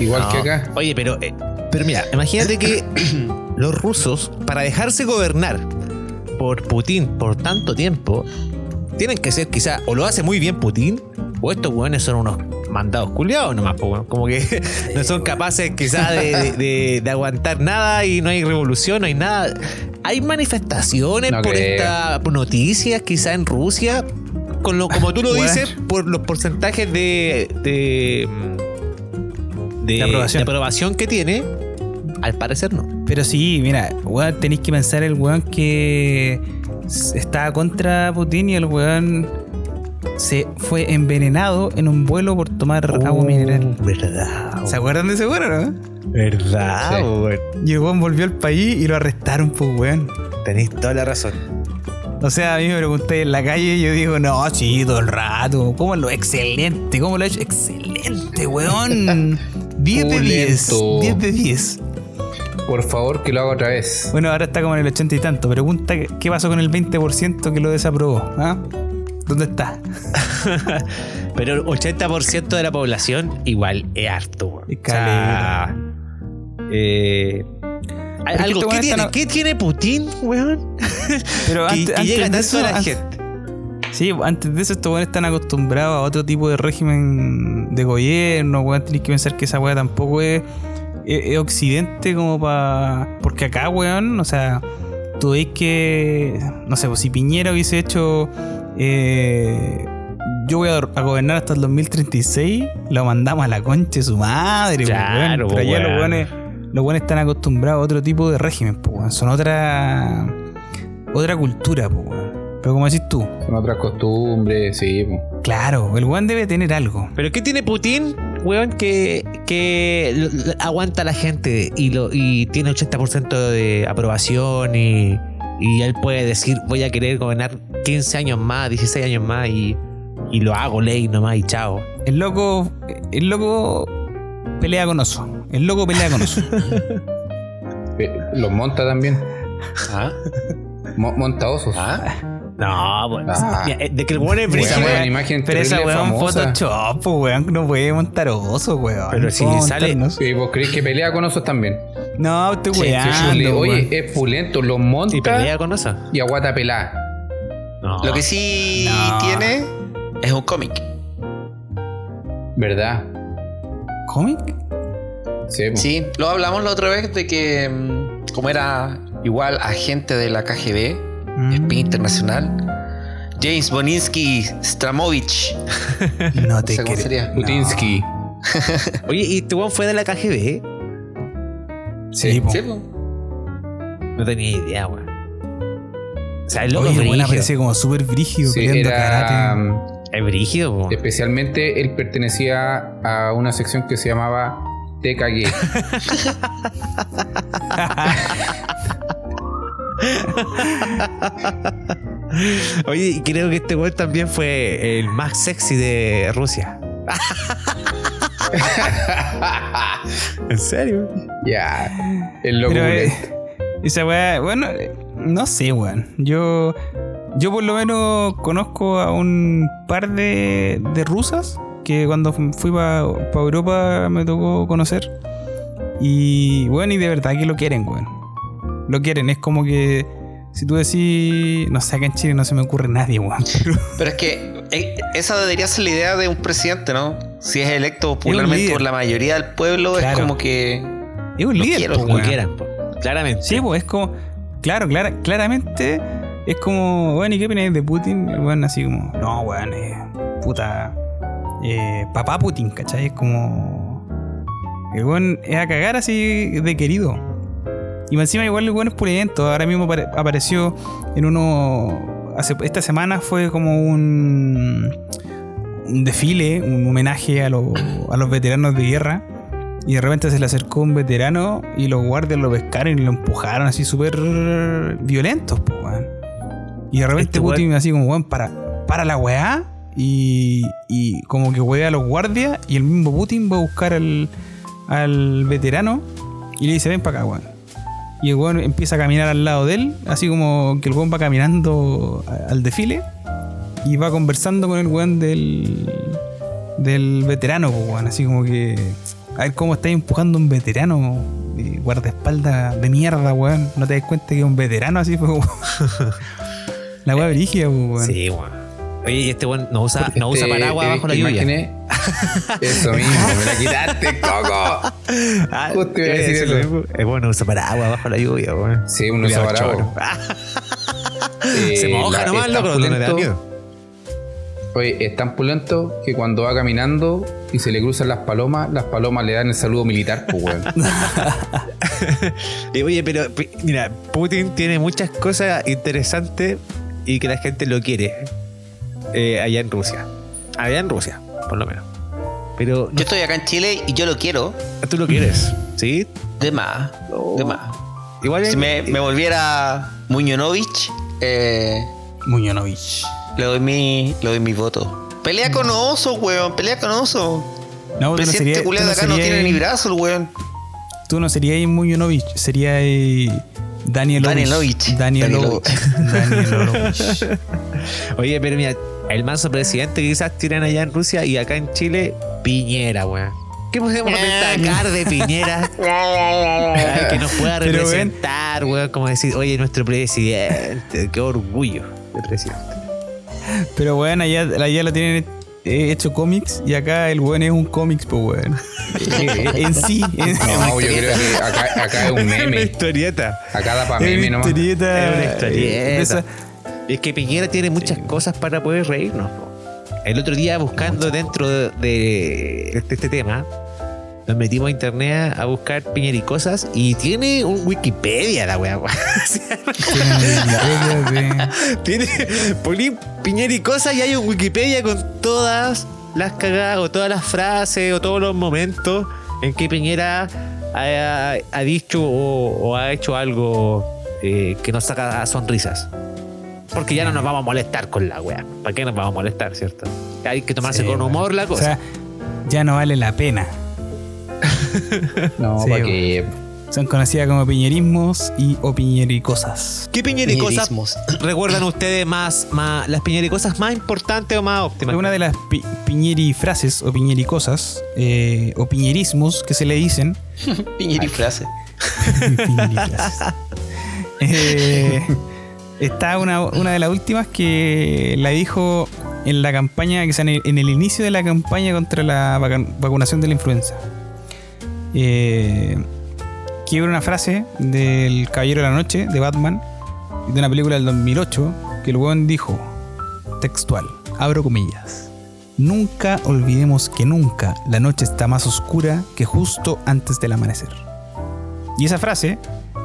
C: Igual que acá.
B: Oye, pero, eh, pero mira, imagínate que los rusos, para dejarse gobernar por Putin por tanto tiempo, tienen que ser quizá, o lo hace muy bien Putin, o estos weones son unos mandados culiados nomás, po, weón. como que no son capaces quizá de, de- aguantar nada y no hay revolución, no hay nada. Hay manifestaciones
C: No
B: por estas noticias quizá en Rusia, con lo, como tú lo dices, por los porcentajes de, de, de,
A: aprobación.
B: que tiene, al parecer no.
A: Pero sí, mira, weón, tenéis que pensar el weón que estaba contra Putin y el weón se fue envenenado en un vuelo por tomar agua mineral.
B: Verdad.
A: ¿Se acuerdan de ese weón, o no?
B: Verdad,
C: Sí.
B: weón.
A: Y el weón volvió al país y lo arrestaron, pues weón.
B: Tenéis toda la razón.
A: O sea, a mí me pregunté en la calle y yo digo, no, sí, todo el rato. ¿Cómo lo excelente? ¿Cómo lo ha hecho? Excelente, weón. 10 de 10.
C: Pulento.
A: 10 de 10.
C: Por favor, que lo haga otra vez.
A: Bueno, ahora está como en el 80 y tanto. Pregunta qué- qué pasó con el 20% que lo desaprobó. ¿Ah? ¿Dónde está?
B: Pero el 80% de la población igual es harto, weón.
A: Es
B: O sea, eh,
A: que
B: algo,
A: este
B: ¿qué,
A: weón
B: tiene,
A: está-
B: ¿Qué tiene Putin, weón?
A: Pero
B: que,
A: antes,
B: que
A: antes
B: llega
A: de
B: tanto
A: eso,
B: a la
A: antes-
B: gente.
A: Sí, antes de eso estos weones están acostumbrados a otro tipo de régimen de gobierno, weón. Tenéis que pensar que esa weá tampoco es, es- es occidente como para... Porque acá, weón, o sea, tú veis que... No sé, pues si Piñera hubiese hecho... eh, yo voy a, a gobernar hasta el 2036, lo mandamos a la concha de su madre, pues,
B: Claro.
A: Pero allá los
B: weón.
A: weones, los weones están acostumbrados a otro tipo de régimen, pues. Son otra... Otra cultura, pues, weón. Pero como decís tú,
C: Son otras costumbres, sí. pues.
A: Claro, el weón debe tener algo.
B: ¿Pero qué tiene Putin, weón, que, que aguanta a la gente y, lo, y tiene 80% de aprobación y, y él puede decir voy a querer gobernar 15 años más, 16 años más y, y lo hago ley nomás y chao?
A: El loco, el loco pelea con oso. El loco pelea con oso.
C: Pe- Los monta también.
D: ¿Ah?
C: Mo- monta osos.
D: ¿Ah?
B: No, weón.
C: Ah.
B: Mira, eh, de que el weón es brígido.
A: Pero esa weón. Photoshop, pues, weón, no puede montar oso, weón.
B: Pero si
A: ¿Cómo
B: sale-?
C: ¿Y vos crees que pelea con osos también?
A: No, estoy weando.
C: Oye, es pulento, los monta
B: Y pelea con eso.
C: y aguata pelada.
B: No.
D: Lo que sí
A: No.
D: tiene es un cómic.
C: ¿Verdad?
A: ¿Cómic?
C: Sí.
D: Sí, lo hablamos la otra vez de que mm, como era igual agente de la KGB,
A: Mm,
D: espía internacional, James Boninsky Stramovich.
A: No
D: No
A: te creo.
D: sería.
C: Putinsky.
B: Oye, ¿y weón fue de la KGB?
A: Sí, po.
D: Sí, po.
B: No tenía idea, weón. O sea, el loco
A: Oye,
B: brígido.
A: aparece como súper brígido
C: Sí, era,
A: karate.
B: Es brígido, weón.
C: especialmente él pertenecía a una sección que se llamaba TKG.
B: Oye, y creo que este weón también fue el más sexy de Rusia. ¿En serio?
C: Ya. El loco.
A: Eh, esa weá, bueno, eh, no sé, weón. Yo, yo por lo menos conozco a un par de, de rusas que cuando fui para Europa me tocó conocer. Y bueno, y de verdad que lo quieren, weón. Lo quieren, es como que si tú decís, no sé, acá en Chile no se me ocurre nadie, weón. Pero
D: Pero es que eh, esa debería ser la idea de un presidente, ¿no? Si es electo popularmente por la mayoría del pueblo, es como que.
A: es un líder,
D: quiero, como
B: quieran, claramente.
A: Sí, pues es como. Claro, clara- claramente es como. Bueno, ¿y qué opináis de Putin? El weón así como. No, weón, eh, puta. eh, papá Putin, ¿cachai? Es como. El weón es a cagar así de querido. Y encima, igual el weón es pulento. Ahora mismo apare- apareció en uno. Hace, esta semana fue como un. Un desfile, un homenaje a, los- a los veteranos de guerra. Y de repente se le acercó un veterano y los guardias lo pescaron y lo empujaron así súper violentos, pues, weón. Y de repente
B: Este
A: Putin así como, weón, para, para la weá. Y, y como que huea a los guardias y el mismo Putin va a buscar al, al veterano y le dice, ven para acá, weón. Y el weón empieza a caminar al lado de él, así como que el weón va caminando al desfile y va conversando con el weón del, del veterano, weón. Así como que. A ver cómo estáis empujando un veterano eh, guardaespaldas de mierda, weón. No te das cuenta que es un veterano así, pues, weón. La weá brígida, weón.
B: Sí, weón. Oye, y este weón no usa, no usa
C: Este,
B: paraguas
C: eh,
B: bajo la lluvia.
C: imaginé- Eso mismo, me la quitaste, Coco.
B: Ah,
C: Justo iba a decir eso.
B: mismo. Es bueno usa paraguas bajo la lluvia, weón.
C: Sí, uno usa paraguas. Eh,
B: Se moja
C: la-
B: nomás, loco, no le da miedo.
C: Oye, es tan pulento que cuando va caminando y se le cruzan las palomas, las palomas le dan el saludo militar, pues, weón.
B: Y, oye, pero mira, Putin tiene muchas cosas interesantes y que la gente lo quiere eh, allá en Rusia. Allá en Rusia, por lo menos. Pero no-
D: Yo estoy acá en Chile y yo lo quiero.
B: tú lo quieres, ¿sí?
D: De más. De más.
B: Igual
D: Si me, me volviera Muñonovich, eh,
A: Muñonovich.
D: le doy mi, le doy mi voto. Pelea con oso, weón. Pelea con oso.
A: No, no
D: Presidente
A: no
D: de acá no
A: serías,
D: tiene ni brazo, el weón.
A: tú no serías Muñonovich, sería Daniel
D: Danielovich.
A: Danielovich. Danielovich.
B: Oye, pero mira, el manso presidente que quizás tiran allá en Rusia y acá en Chile, Piñera, weón. ¿Qué podemos destacar de Piñera? Ay, que nos pueda representar, weón. Como decir, oye, nuestro presidente, qué orgullo de presidente.
A: Pero weón, allá, allá lo tienen eh, hecho cómics y acá el weón es un cómics, pues weón. Eh, en sí, en,
C: No, yo creo que acá, acá es un
B: Una
C: meme.
B: historieta.
C: Acá da para
A: es
C: meme
A: una
C: nomás.
A: historieta.
B: Es una historieta.
A: eh, de esa-
B: Y es que Piñera tiene muchas cosas para poder reírnos. El otro día buscando dentro de, de este, este tema, nos metimos a internet a buscar Piñera y cosas y tiene un Wikipedia la weá. tiene poní Piñera y cosas y hay un Wikipedia con todas las cagadas o todas las frases o todos los momentos en que Piñera ha, ha dicho o, o ha hecho algo eh, que nos saca sonrisas. Porque ya no nos vamos a molestar con la wea. ¿Para qué nos vamos a molestar, cierto? Hay que tomarse
A: Sí,
B: con humor la
A: O
B: cosa.
A: sea, ya no vale la pena.
C: No,
A: Sí,
C: para que.
A: Son conocidas como piñerismos y o piñericosas.
B: ¿Qué piñera y cosas
D: Piñerismos.
B: recuerdan ustedes más, más las piñera y cosas más importantes o más óptimas?
A: Una de las pi- piñerifrases o piñericosas eh, o piñerismos que se le dicen
D: Piñera y frase.
A: Piñerifrases. Eh, está una, una de las últimas que la dijo en la campaña, que sea, en el, inicio de la campaña contra la vacunación de la influenza. Eh, que era una frase del Caballero de la Noche, de Batman, de una película del 2008, que el weón dijo, textual, abro comillas. Nunca olvidemos que nunca la noche está más oscura que justo antes del amanecer. Y esa frase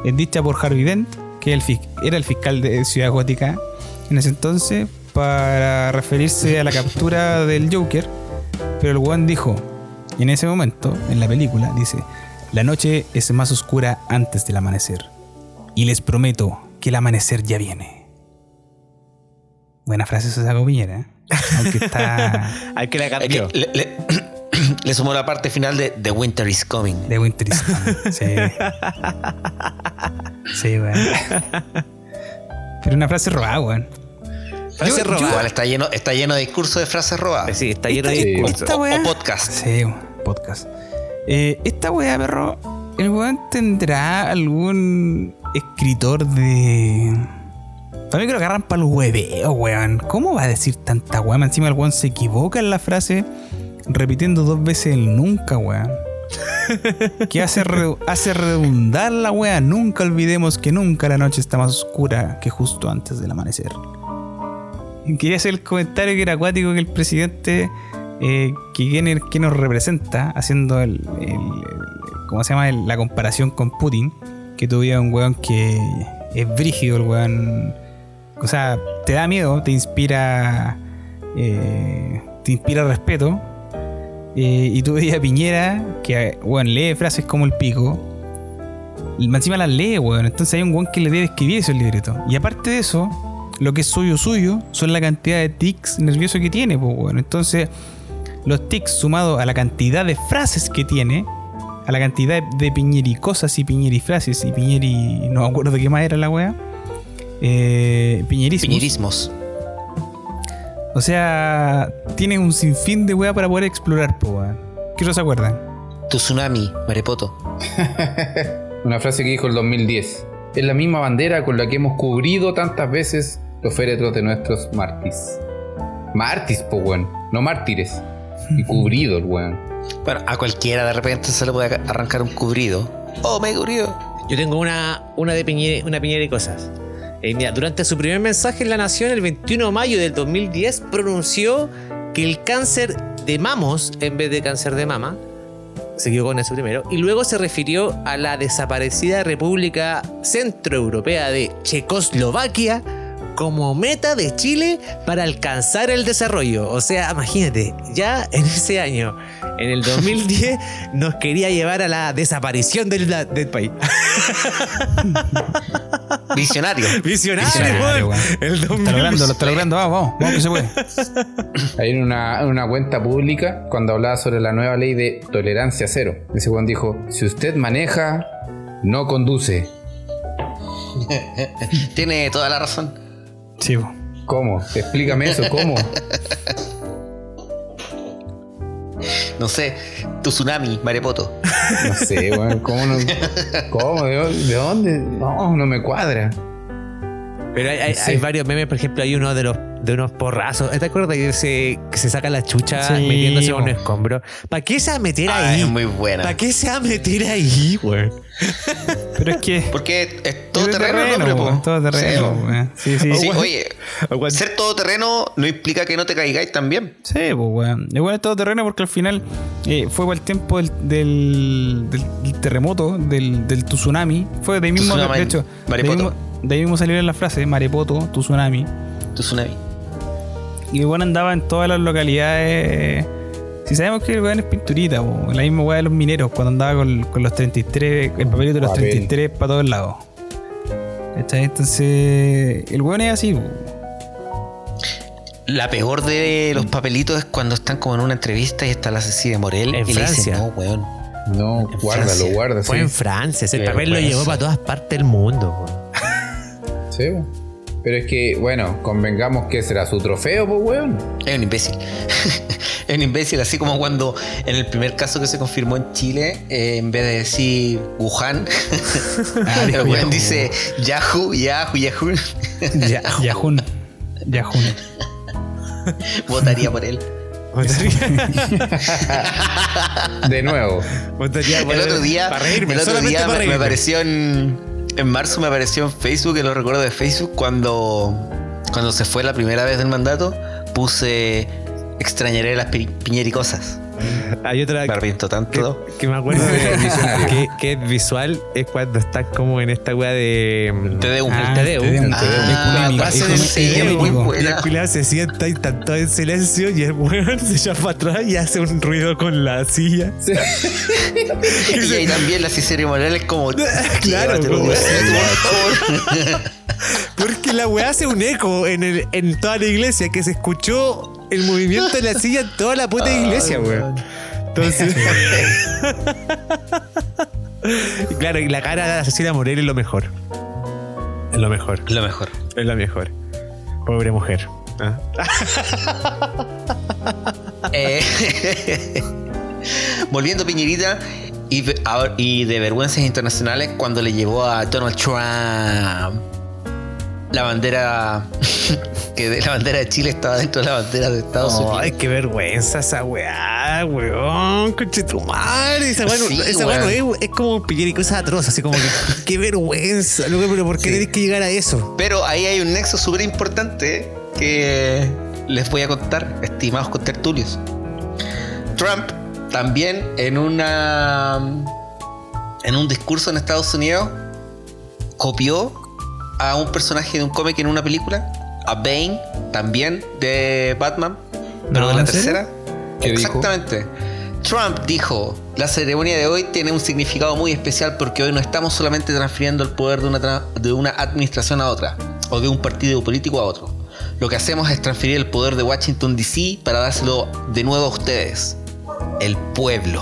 A: es dicha por Harvey Dent, que el fis- era el fiscal de Ciudad Gótica en ese entonces, para referirse a la captura del Joker. Pero el weón dijo, en ese momento, en la película, dice, la noche es más oscura antes del amanecer. Y les prometo que el amanecer ya viene. Buena frase se sacó Piñera. ¿eh? Aunque está
B: Hay que la
D: Es que
B: cambió.
D: le, le- le sumó la parte final de The Winter is Coming.
A: de Winter is Coming. Sí. Sí, weón. Pero una frase robada, weón.
B: Frase
A: yo-
B: robada.
D: Igual está lleno, está lleno de discursos de frases robadas.
B: Sí, está lleno de
C: Sí.
B: discursos.
A: Esta
D: o,
A: weá.
D: o podcast.
A: Sí, podcast. Eh, esta weá, perro, ¿el weón tendrá algún escritor de. También que lo agarran para los hueveos, weón. ¿Cómo va a decir tanta weá? Encima el weón se equivoca en la frase repitiendo dos veces el nunca, weón. que hace, hace redundar la weá. Nunca olvidemos que nunca la noche está más oscura que justo antes del amanecer. Quería hacer el comentario que era acuático que el presidente, eh, que quién nos representa, haciendo el, ¿cómo se llama? La comparación con Putin, que tuviera un weón que es brígido, el weón. O sea, te da miedo, te inspira, eh, te inspira respeto. Eh, y tú veías a Piñera, que weón, lee frases como el pico. Encima las lee, weón. Entonces hay un weón que le debe escribir eso el libreto. Y aparte de eso, lo que es suyo suyo son la cantidad de tics nerviosos que tiene, pues bueno. Entonces, los tics sumados a la cantidad de frases que tiene, a la cantidad de piñeri cosas y piñeri frases y piñeri. no me acuerdo qué más era la wea. Eh, piñerismos.
D: Piñerismos.
A: O sea, tiene un sinfín de wea para poder explorar, pues weón. ¿Qué no se acuerdan?
D: Tu tsunami, Marepoto.
C: Una frase que dijo el 2010. Es la misma bandera con la que hemos cubrido tantas veces los féretros de nuestros mártires. Mártires, po, weón. No mártires. Y cubrido el weón.
D: Bueno, a cualquiera de repente se le puede arrancar un cubrido. Oh, me cubrió.
B: Yo tengo una, una de Piñera, una Piñera y cosas. Eh, durante su primer mensaje en La Nación, el 21 de mayo del 2010, pronunció que el cáncer de mamos, en vez de cáncer de mama, equivocó en eso primero, y luego se refirió a la desaparecida República Centroeuropea de Checoslovaquia como meta de Chile para alcanzar el desarrollo. O sea, imagínate, ya en ese año, en el 2010, nos quería llevar a la desaparición del, del país.
D: Visionario.
B: Visionario. El
A: Lo está
B: 2000.
A: logrando, lo está logrando, vamos, vamos, vamos que se puede.
C: Hay una, una cuenta pública cuando hablaba sobre la nueva ley de tolerancia cero. Ese weón dijo: Si usted maneja, no conduce.
D: Tiene toda la razón.
A: Sí.
C: ¿Cómo? Explícame eso, ¿cómo?
D: No sé, tu tsunami, Marepoto.
C: No sé, weón. ¿Cómo no? ¿Cómo? ¿De? ¿De dónde? No, no me cuadra.
B: Pero hay, hay-
C: Sí.
B: hay varios memes, por ejemplo, hay uno de los de unos porrazos. ¿Te acuerdas que se, que se saca la chucha
A: Sí,
B: metiéndose en un escombro? ¿Para qué se va a meter
D: Ah,
B: ahí?
D: es muy buena.
B: ¿Para qué se va a meter ahí, güey?
A: Pero es que.
D: Porque es todo terreno,
A: terreno, po, todo terreno,
D: Sí.
A: Sí, sí,
D: oye, ser todoterreno no implica que no te caigáis también.
A: Sí, pues, weón. Igual es todo terreno porque al final eh, fue el tiempo del, del, del- del terremoto, del, del tsunami. Fue de ahí mismo,
D: Tsunami,
A: de hecho, de mismo, de ahí mismo salió la frase, Marepoto, tu tsunami.
D: Tu tsunami.
A: Y el weón andaba en todas las localidades. Si sabemos que el weón es pinturita, po, la misma weá de los mineros, cuando andaba con, con los 33, el papelito de los
C: Papel.
A: 33 para todos lados. Entonces, el weón es así, po.
D: La peor de los papelitos es cuando están como en una entrevista y está la Cecilia Morel
B: En
D: y le
B: Francia.
D: dicen, no, weón.
C: No,
D: En
C: guárdalo, guarda.
B: Fue
C: sí.
B: en Francia. Ese papel lo llevó para todas partes del mundo, güey.
C: Sí. Pero es que, bueno, convengamos que será su trofeo, pues, weón.
D: Es un imbécil. es un imbécil, así como cuando en el primer caso que se confirmó en Chile, eh, en vez de decir Wuhan, el weón
A: Yahoo.
D: dice Yahoo, Yahoo, Yahoo.
B: Ya.
A: Yahun. Yahun.
D: Votaría por él.
C: De nuevo.
D: El otro día,
B: Para reírme,
D: el otro día
B: para
D: me, me
B: reírme.
D: apareció en, en marzo, me apareció en Facebook, en los recuerdos de Facebook, cuando, cuando se fue la primera vez del mandato, puse extrañaré las pi- piñericosas.
B: Hay otra
D: Me arrepiento tanto.
B: que, que me acuerdo de, que, que es visual, es cuando estás como en esta weá de.
D: Te de un
A: Ah,
B: Te.
D: Ah,
B: el culiao se sienta y está todo en silencio y el weón se echa para atrás y hace un ruido con la silla.
D: Y ahí también la Cicerio Morales como...
B: Claro, como-. Porque la weá hace un eco en, el, en toda la iglesia que se escuchó el movimiento de la silla en toda la puta iglesia, weón. Entonces. y claro, y la cara de Cecilia Morel es lo mejor. Es lo mejor.
D: Lo mejor.
B: Es lo mejor. Pobre mujer. ¿ah?
D: Eh, volviendo a Piñerita y, y de vergüenzas internacionales cuando le llevó a Donald Trump la bandera que de la bandera de Chile estaba dentro de la bandera de Estados
B: Ay,
D: Unidos.
B: qué vergüenza esa weá, weón. Conche tu madre. Esa weá,
D: Sí,
B: esa weá es, es como pillar y cosas atroces. Así como que, qué vergüenza. loco, Pero ¿por qué tenés que llegar a eso?
D: Pero ahí hay un nexo súper importante que les voy a contar, estimados contertulios. Trump también en una en un discurso en Estados Unidos copió a un personaje de un cómic en una película, a Bane, también de Batman, pero
A: No,
D: de la tercera.
C: ¿Qué dijo?
D: Exactamente. Trump dijo, la ceremonia de hoy tiene un significado muy especial porque hoy no estamos solamente transfiriendo el poder de una, de una administración a otra o de un partido político a otro. Lo que hacemos es transferir el poder de Washington DC para dárselo de nuevo a ustedes, el pueblo.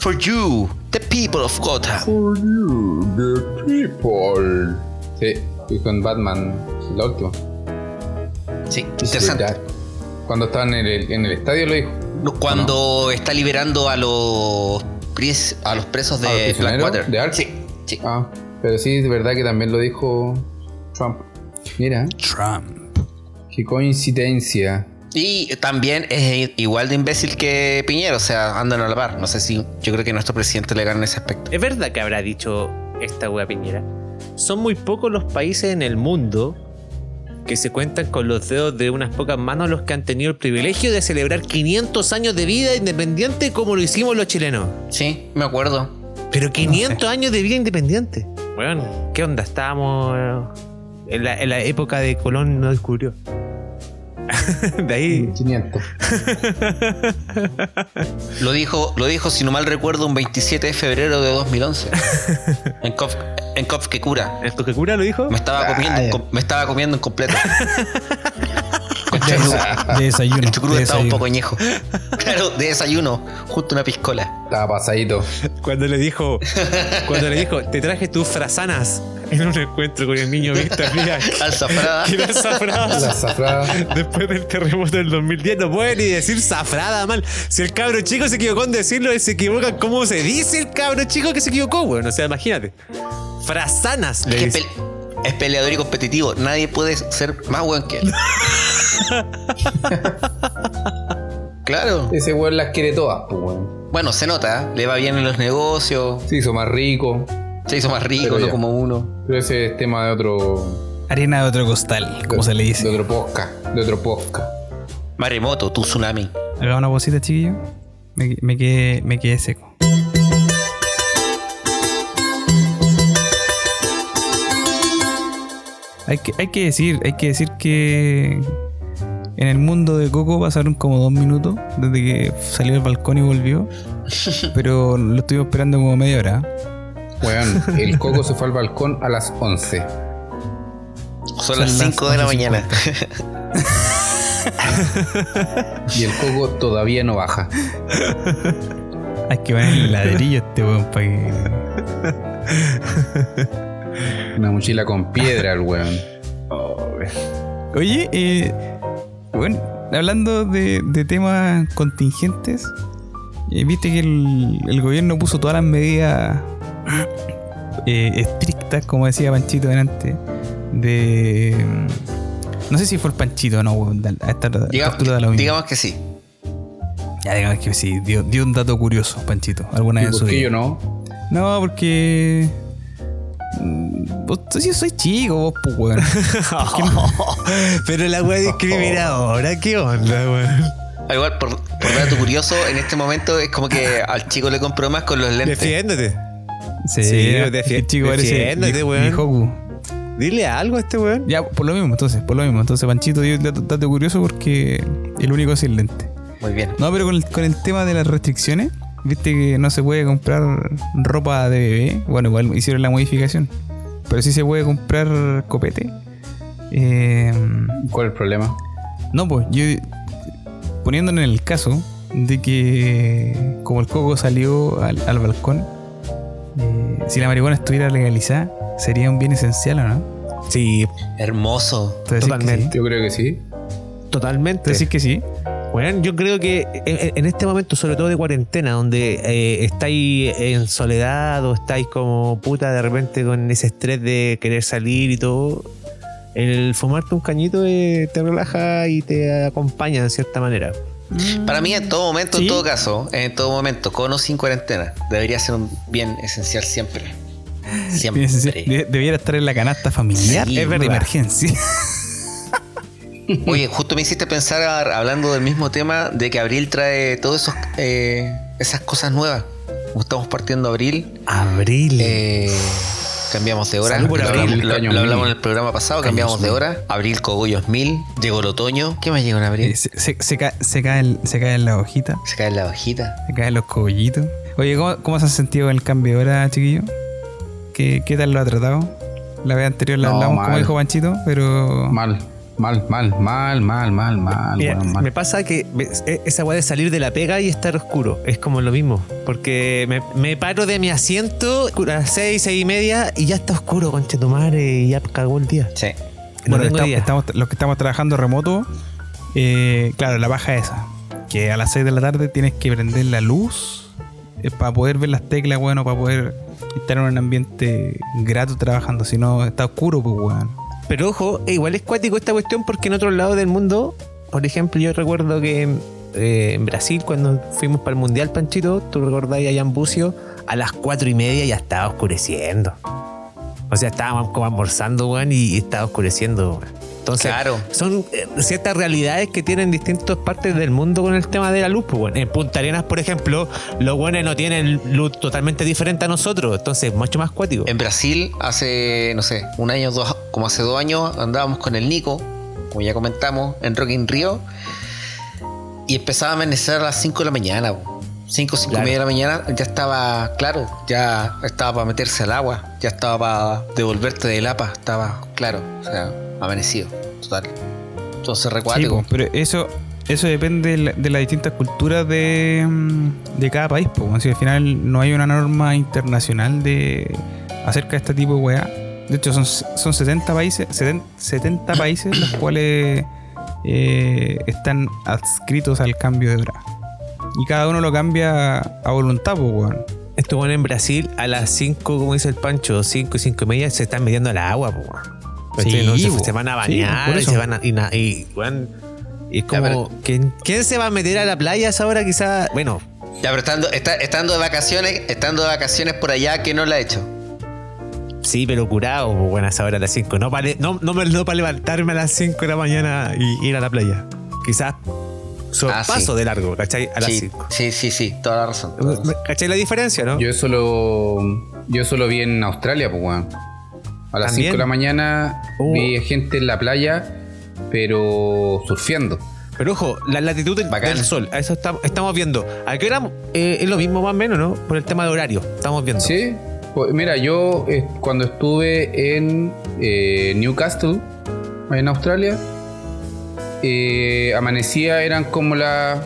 D: For you, the people of Gotham.
C: For you, the people. Sí, dijo en Batman, la última.
D: Sí, interesante.
C: Cuando estaban en el, en el estadio lo dijo.
D: Cuando está liberando a los, pres- a los presos
C: ¿A los
D: de
C: prisioneros
D: Blackwater.
C: de Ark?
D: Sí, sí.
C: Ah, pero sí, de verdad que también lo dijo Trump. Mira,
A: Trump.
C: qué coincidencia.
D: Y también es igual de imbécil que Piñero, o sea, andan a la par. No sé si yo creo que nuestro presidente le gana en ese aspecto.
B: ¿Es verdad que habrá dicho esta wea Piñera? Son muy pocos los países en el mundo que se cuentan con los dedos de unas pocas manos los que han tenido el privilegio de celebrar 500 años de vida independiente como lo hicimos los chilenos.
D: Sí, me acuerdo.
B: Pero 500 años de vida independiente. Bueno, ¿qué onda? Estábamos eh, en la, en la época de Colón no descubrió. de ahí.
C: 500.
D: Lo dijo, lo dijo, si no mal recuerdo, un 27 de febrero de 2011. en Cof, en Cof que cura.
B: ¿Esto que cura lo dijo?
D: Me estaba comiendo, en com- me estaba comiendo en completo.
A: De desayuno.
D: El chucrut
A: de
D: estaba un
A: desayuno.
D: poco añejo. Claro, de desayuno, junto a una piscola.
C: Estaba pasadito.
B: Cuando le dijo, cuando le dijo, te traje tus frazanas en un encuentro con el niño Víctor Díaz.
D: Alzafrada.
B: Que era
C: La
B: zafrada.
C: zafrada.
B: Después del terremoto del 2010 no puede ni decir zafrada mal. Si el cabro chico se equivocó en decirlo, se equivoca en cómo se dice el cabro chico que se equivocó, weón. O sea, imagínate. Frazanas le dice.
D: es peleador y competitivo. Nadie puede ser más weón que él. claro.
C: Ese weón las quiere todas, pues weón.
D: Bueno, se nota, ¿eh? le va bien en los negocios,
C: Se hizo más rico.
D: se hizo más rico,
C: Pero
D: no
C: ya.
D: como uno.
C: Pero ese es tema de otro.
A: Harina de otro costal, como se le
C: De
A: dice.
C: otro posca. De otro posca.
D: Maremoto, tu tsunami.
A: Haga una bolsita, chiquillo. Me, me quedé, me quedé seco. Hay que, hay que decir, hay que decir que en el mundo de Coco pasaron como dos minutos desde que salió del balcón y volvió. Pero lo estuvimos esperando como media hora.
C: Weón, el coco se fue al balcón a las 11.
D: Son las
A: las
D: 5 de la
A: 11:50.
D: mañana.
C: Y el coco todavía no baja.
A: Hay que poner el ladrillo a este weón para que.
C: Una mochila con piedra, el weón.
A: Oye, eh, bueno, hablando de, de temas contingentes, eh, viste que el, el gobierno puso todas las medidas eh, estrictas, como decía Panchito delante, de... mm, No sé si fue el Panchito o no, a esta, a esta
D: Diga-
A: altura da lo mismo.
D: digamos que sí.
A: Ya, digamos que sí, dio, dio un dato curioso, Panchito, alguna
C: ¿Y
A: vez en su
C: por qué
A: vida.
C: yo no?
A: No, porque... mm, yo soy chico, vos, pues, weón.
B: Pero la weá discriminadora, ¿qué onda, weón?
D: Al igual, por, por dato curioso, en este momento es como que al chico le compró más con los lentes.
B: Defiéndete.
A: Sí,
B: Sí,
A: el
B: defi-
A: chico
B: defiéndete, weón. Dile algo a este weón.
A: Ya, por lo mismo, entonces, por lo mismo. Entonces, Panchito dio el dato, curioso porque el único sin lente.
D: Muy bien.
A: No, pero con el, con el tema de las restricciones, viste que no se puede comprar ropa de bebé. Bueno, igual hicieron la modificación. Pero sí se puede comprar copete. Eh,
C: ¿Cuál es el problema?
A: no, pues yo poniéndonos en el caso de que como el coco salió al, al balcón, eh, si la marihuana estuviera legalizada, sería un bien esencial o no?
B: Sí,
D: Hermoso.
B: Totalmente.
C: Yo creo que sí.
B: totalmente.
A: Decir que sí.
B: Bueno, yo creo que en, en este momento, sobre todo de cuarentena, donde eh, estáis en soledad o estáis como puta de repente con ese estrés de querer salir y todo, el fumarte un cañito eh, te relaja y te acompaña de cierta manera.
D: Para mí, en todo momento,
A: Sí.
D: en todo caso, en todo momento, con o sin cuarentena, debería ser un bien esencial siempre. Siempre.
A: De- debiera estar en la canasta familiar
D: Sí,
A: de
D: es
B: verdad.
A: emergencia.
D: Oye, justo me hiciste pensar, hablando del mismo tema, de que abril trae todas esas cosas nuevas. Como estamos partiendo abril,
B: Abril.
D: eh, cambiamos de hora.
B: Por
D: lo,
B: abril.
D: hablamos- lo- hablamos en el programa pasado, cambiamos de hora. Abril, cogollos mil. Llegó el otoño. ¿Qué más llegó en abril?
A: Eh, se, se, se ca- se caen, se caen las hojitas,
D: Se cae la bajita.
A: se caen los cogollitos. Oye, ¿cómo, cómo se han sentido el cambio de hora, chiquillo? ¿Qué, qué tal lo ha tratado? La vez anterior la
C: No,
A: hablamos como
C: mal.
A: dijo Panchito, pero...
C: Mal, mal, mal, mal, mal, mal, mal,
B: Mira,
C: weón, mal.
B: me pasa que me- e- esa weá de salir de la pega y estar oscuro es como lo mismo. Porque me, me paro de mi asiento a las seis, seis y media y ya está oscuro, concha tu madre, y ya cagó el día.
D: Sí.
B: No
A: bueno,
B: tengo
A: estamos, los que estamos trabajando remoto, eh, claro, la baja es esa. Que a las 6 de la tarde tienes que prender la luz eh, para poder ver las teclas, bueno, para poder estar en un ambiente grato trabajando. Si no, está oscuro, pues, weón.
B: Pero ojo, igual es cuático esta cuestión porque en otros lados del mundo, por ejemplo, yo recuerdo que eh, en Brasil, cuando fuimos para el Mundial, Panchito, tú recordáis allá en Bucio, a las cuatro y media ya estaba oscureciendo. O sea, estábamos como almorzando, weón, y estaba oscureciendo, weón. Entonces,
D: Claro.
B: son eh, ciertas realidades que tienen distintas partes del mundo con el tema de la luz. Pues, bueno. En Punta Arenas, por ejemplo, los buenos no tienen luz totalmente diferente a nosotros, entonces mucho más cuático.
D: En Brasil, hace, no sé, un año, dos, como hace dos años, andábamos con el Nico, como ya comentamos, en Rock in Rio. Y empezaba a amanecer a las 5 de la mañana. 5, 5 y
B: Claro.
D: media de la mañana, ya estaba, claro, ya estaba para meterse al agua, ya estaba para devolverte del APA, estaba claro, o sea, amanecido, total. Entonces
A: Sí,
D: recuático.
A: pues, pero eso eso depende de, la- de las distintas culturas de, mm, de cada país. Pues. Si al final no hay una norma internacional de acerca de este tipo de weá. De hecho, son, son 70 países, 70, 70 países los cuales eh, están adscritos al cambio de hora. Y cada uno lo cambia a voluntad, pues, weón.
B: Esto bueno en Brasil a las 5, como dice el Pancho, 5 y 5 y media se están metiendo al agua, po, weón.
A: Sí,
B: ¿Cachai? No, se, van a
A: Sí,
B: bañar
A: eso.
B: se van a. Y, na- y, weón, y es como.
D: pero-
B: ¿quién, quién se va a meter a la playa a esa hora? Quizá. Bueno,
D: Ya, pero estando, está- estando de vacaciones, estando de vacaciones por allá, ¿qué no la ha hecho?
B: sí, pero curado, bueno, a esa hora a las 5. No para no, no, me- no para levantarme a las 5 de la mañana y ir a la playa. Quizás. so-
D: Ah, sí.
B: paso de largo, ¿cachai? A las
D: Sí,
B: 5.
D: sí, sí, sí, toda la razón. toda la razón.
B: ¿Cachai la diferencia, no?
C: Yo eso lo, yo eso lo vi en Australia, pues, weón. A las
B: ¿También?
C: 5 de la mañana
B: Oh.
C: vi gente en la playa, pero surfeando.
B: Pero ojo, la latitud del, del sol, a eso estamos, estamos viendo. ¿A qué hora eh, es lo mismo más o menos, no? Por el tema de horario, estamos viendo.
C: Sí, pues, mira, yo eh, cuando estuve en eh, Newcastle, en Australia, eh, amanecía, eran como las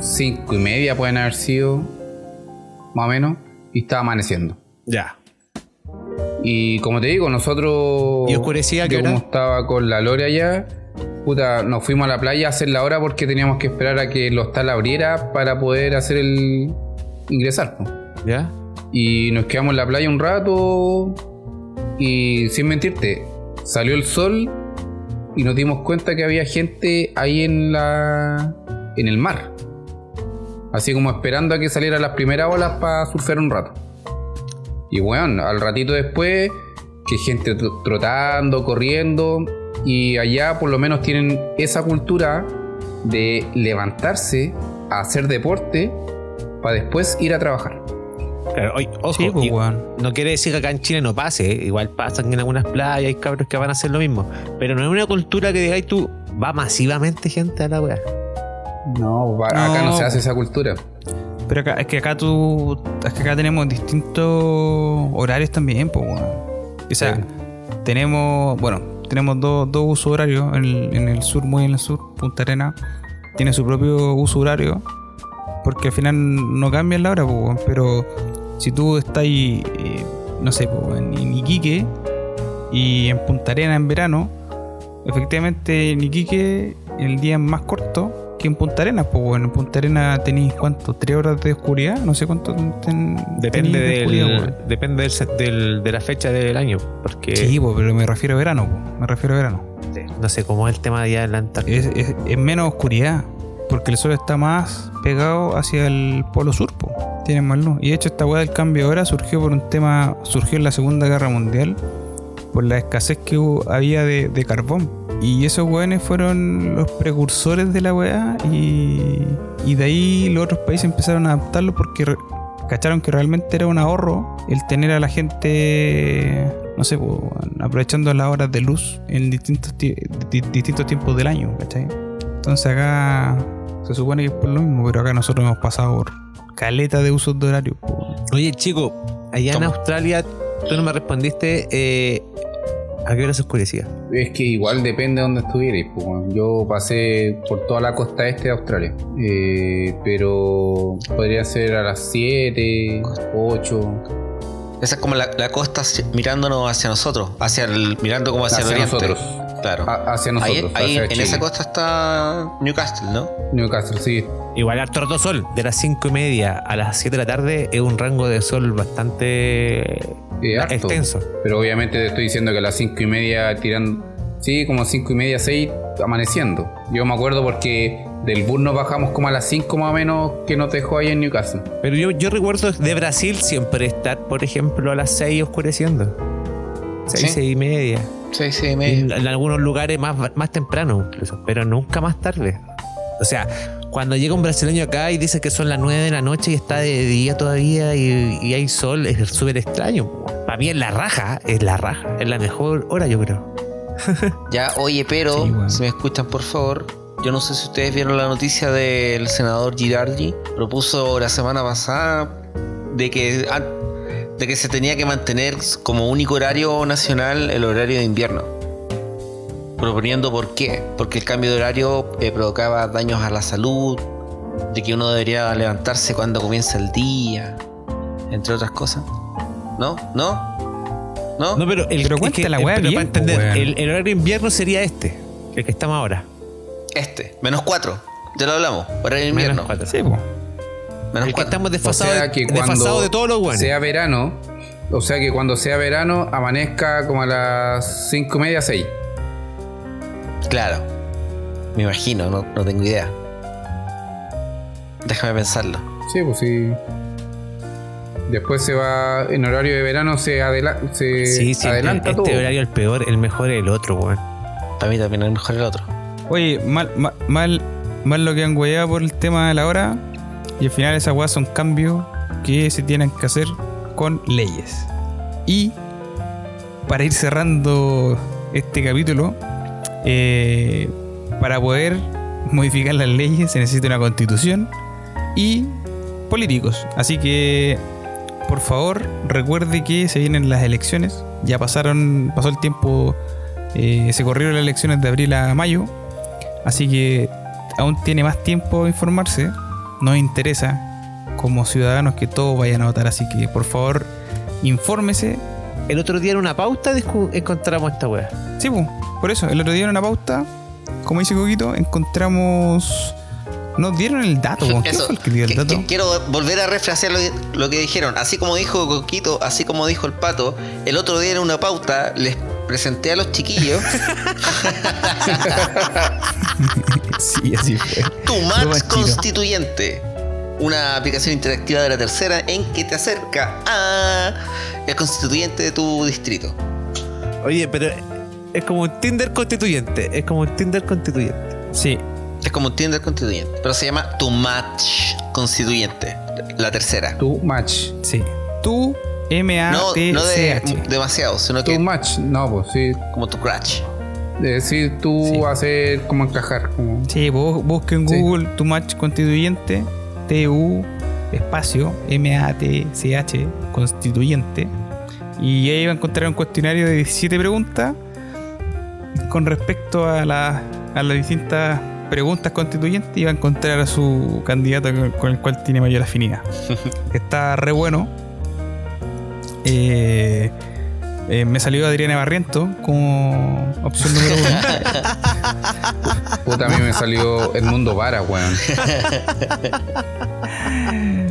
C: cinco y media, pueden haber sido, más o menos, y estaba amaneciendo.
B: Ya.
C: Y como te digo, nosotros.
B: ¿Y oscurecía
C: yo como estaba con la Lore allá, puta, nos fuimos a la playa a hacer la hora porque teníamos que esperar a que el hostal abriera para poder hacer el. ingresar. po.
B: ¿Ya?
C: Y nos quedamos en la playa un rato. Y sin mentirte, salió el sol y nos dimos cuenta que había gente ahí en la. en el mar. Así como esperando a que salieran las primeras olas para surfear un rato. Y bueno, al ratito después, que gente tr- trotando, corriendo. Y allá por lo menos tienen esa cultura de levantarse a hacer deporte para después ir a trabajar.
B: Claro, oye, ojo,
A: Sí, pues,
B: no quiere decir que acá en Chile no pase, ¿eh? igual pasan en algunas playas, hay cabros que van a hacer lo mismo, pero no es una cultura que digáis tú, va masivamente gente a la weá.
C: No, va- acá no
A: No.
C: se hace esa cultura.
A: Pero acá, es que acá tú. Es que acá tenemos distintos horarios también, pues. O sea,
C: Sí.
A: tenemos. Bueno, tenemos dos, dos usos horarios. En el, en el sur, muy en el sur, Punta Arena, tiene su propio uso horario. Porque al final no cambian la hora, pues. Pero si tú estás ahí, eh, no sé, pues, en, en Iquique y en Punta Arena en verano, efectivamente en Iquique el día es más corto que en Punta Arenas, pues bueno, en Punta Arenas tenéis cuánto, tres horas de oscuridad, no sé cuánto ten-
B: Depende,
A: de
B: del, depende del, de la fecha del año, porque
A: Sí, pues, pero me refiero a verano, pues, me refiero a verano.
B: no sé cómo es el tema de allá en la Antártida.
A: Es, es- es menos oscuridad, porque el sol está más pegado hacia el polo sur, pues. Tiene más luz. Y de hecho esta weá del cambio de hora surgió por un tema, surgió en la Segunda Guerra Mundial, por la escasez que hubo- había de, de carbón. Y esos weones fueron los precursores de la weá y, y de ahí los otros países empezaron a adaptarlo porque cacharon que realmente era un ahorro el tener a la gente, no sé, aprovechando las horas de luz en distintos, ti- di- distintos tiempos del año, ¿cachai? Entonces acá se supone que es por lo mismo, pero acá nosotros hemos pasado por caleta de usos de horario.
B: Oye, chico, allá en. Australia, tú no me respondiste eh, a qué hora se oscurecía.
C: Es que igual depende de dónde estuvierais. pues. Yo pasé por toda la costa este de Australia. Eh, pero podría ser a las 7, 8.
D: Esa es como la, la costa mirándonos hacia nosotros, hacia el, mirando como hacia,
C: Hacia
D: el oriente.
C: nosotros.
D: Claro.
C: A- hacia nosotros.
D: ahí
C: hacia
D: en esa costa está Newcastle, ¿no?
C: Newcastle, sí.
B: Igual harto rato sol, de las 5 y media a las 7 de la tarde es un rango de sol bastante
C: Eh, harto.
B: extenso.
C: Pero obviamente te estoy diciendo que a las 5 y media tirando. Sí, como 5 y media, 6 amaneciendo. Yo me acuerdo porque del bus nos bajamos como a las 5 más o menos que nos dejó ahí en Newcastle.
B: Pero yo, yo recuerdo de Brasil siempre estar, por ejemplo, a las 6 oscureciendo. 6,
D: Sí.
B: 6 y media.
D: Sí, sí,
B: En, en algunos lugares más, más temprano incluso, pero nunca más tarde. O sea, cuando llega un brasileño acá y dice que son las 9 de la noche y está de día todavía y, y hay sol, es súper extraño. Para mí es la raja, es la raja, es la mejor hora yo creo.
D: Ya, oye, pero
A: Sí,
D: si me escuchan, por favor. Yo no sé si ustedes vieron la noticia del senador Girardi. Propuso la semana pasada de que, an- de que se tenía que mantener como único horario nacional el horario de invierno. Proponiendo por qué. Porque el cambio de horario eh, provocaba daños a la salud, de que uno debería levantarse cuando comienza el día, entre otras cosas. ¿No? ¿No? ¿No?
B: No, pero el
A: Pero
B: es
A: cuenta la
B: el- pero
A: bien,
B: para entender, el, el horario de invierno sería este, el que estamos ahora.
D: Este, menos 4. Ya lo hablamos. Horario de
B: Menos
D: invierno.
B: cuatro.
A: Sí, pues.
D: Menos
B: El que
D: 4.
B: estamos
C: O
B: desfasados
C: sea que
B: de, desfasados
C: cuando
B: de todos los buenos.
C: sea verano, o sea que cuando sea verano amanezca como a las 5 y media, 6.
D: Claro. Me imagino, no, no tengo idea. Déjame pensarlo.
C: Sí, pues sí. Después se va, en horario de verano se, adela- se
B: Sí, sí,
C: adelanta
B: este
C: todo.
B: horario es el peor, el mejor es el otro, weón.
D: Para mí también es mejor el otro.
A: Oye, mal, mal, mal, mal lo que han hueado por el tema de la hora. Y al final esas weas son cambios que se tienen que hacer con leyes. Y para ir cerrando este capítulo, eh, para poder modificar las leyes se necesita una constitución y políticos. Así que, por favor, recuerde que se vienen las elecciones. Ya pasaron, pasó el tiempo, eh, se corrieron las elecciones de abril a mayo. Así que aún tiene más tiempo de informarse. Nos interesa como ciudadanos que todos vayan a votar. Así que por favor, infórmese.
B: El otro día en una pauta encontramos esta weá.
A: Sí, po, por eso, el otro día en una pauta, como dice Coquito, encontramos. Nos dieron el dato. po. ¿Quién
D: Eso,
A: fue el que dio el dato?
D: que- quiero volver a refrasear lo que, lo que dijeron. Así como dijo Coquito, así como dijo el pato, el otro día en una pauta les presenté a los chiquillos
A: Sí, así fue.
D: tu
A: chico.
D: Constituyente. Una aplicación interactiva de la tercera en que te acerca a el constituyente de tu distrito.
B: Oye, pero es como un Tinder constituyente. Es como un Tinder constituyente.
A: Sí.
D: Es como un Tinder constituyente. Pero se llama Tu Match Constituyente. La tercera.
C: Too much.
A: Sí. Tú,
D: No, no de
A: M-A-T-C-H.
D: demasiado, sino que
C: much. No, pues sí.
D: como tu crush.
C: Es decir, tú
A: Sí.
C: hacer como encajar. Como...
A: Sí, vos busque en
C: Sí.
A: Google tu match constituyente, T-U, espacio, M-A-T-C-H, constituyente. Y ahí va a encontrar un cuestionario de 17 preguntas con respecto a, la- a las distintas preguntas constituyentes y va a encontrar a su candidato con, el cual tiene mayor afinidad. Está re bueno. Eh, eh, me salió Adriana Barriento como opción número uno.
C: Puta, a mí me salió el mundo para, weón.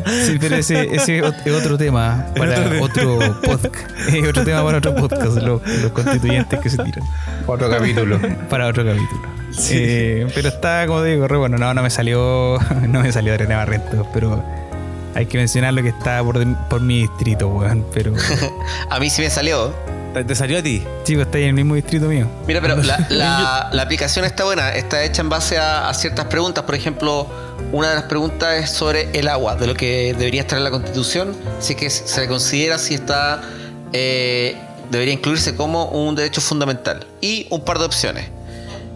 A: Sí, pero ese, ese es otro tema para otro podcast. Es otro tema para otro podcast, los, los constituyentes que se tiran.
C: Otro capítulo.
A: Para otro capítulo. Eh, pero está, como digo, re bueno. No, no me salió. No me salió Adriana Barrientos, pero hay que mencionar lo que está por, por mi distrito, weón. Pero
D: A mí sí me salió.
B: ¿Te, te salió a ti?
A: chicos, está ahí en el mismo distrito mío.
D: Mira, pero la, la- la aplicación está buena, está hecha en base a, a ciertas preguntas. Por ejemplo, una de las preguntas es sobre el agua, de lo que debería estar en la constitución, si es que se le considera si está eh, debería incluirse como un derecho fundamental. Y un par de opciones.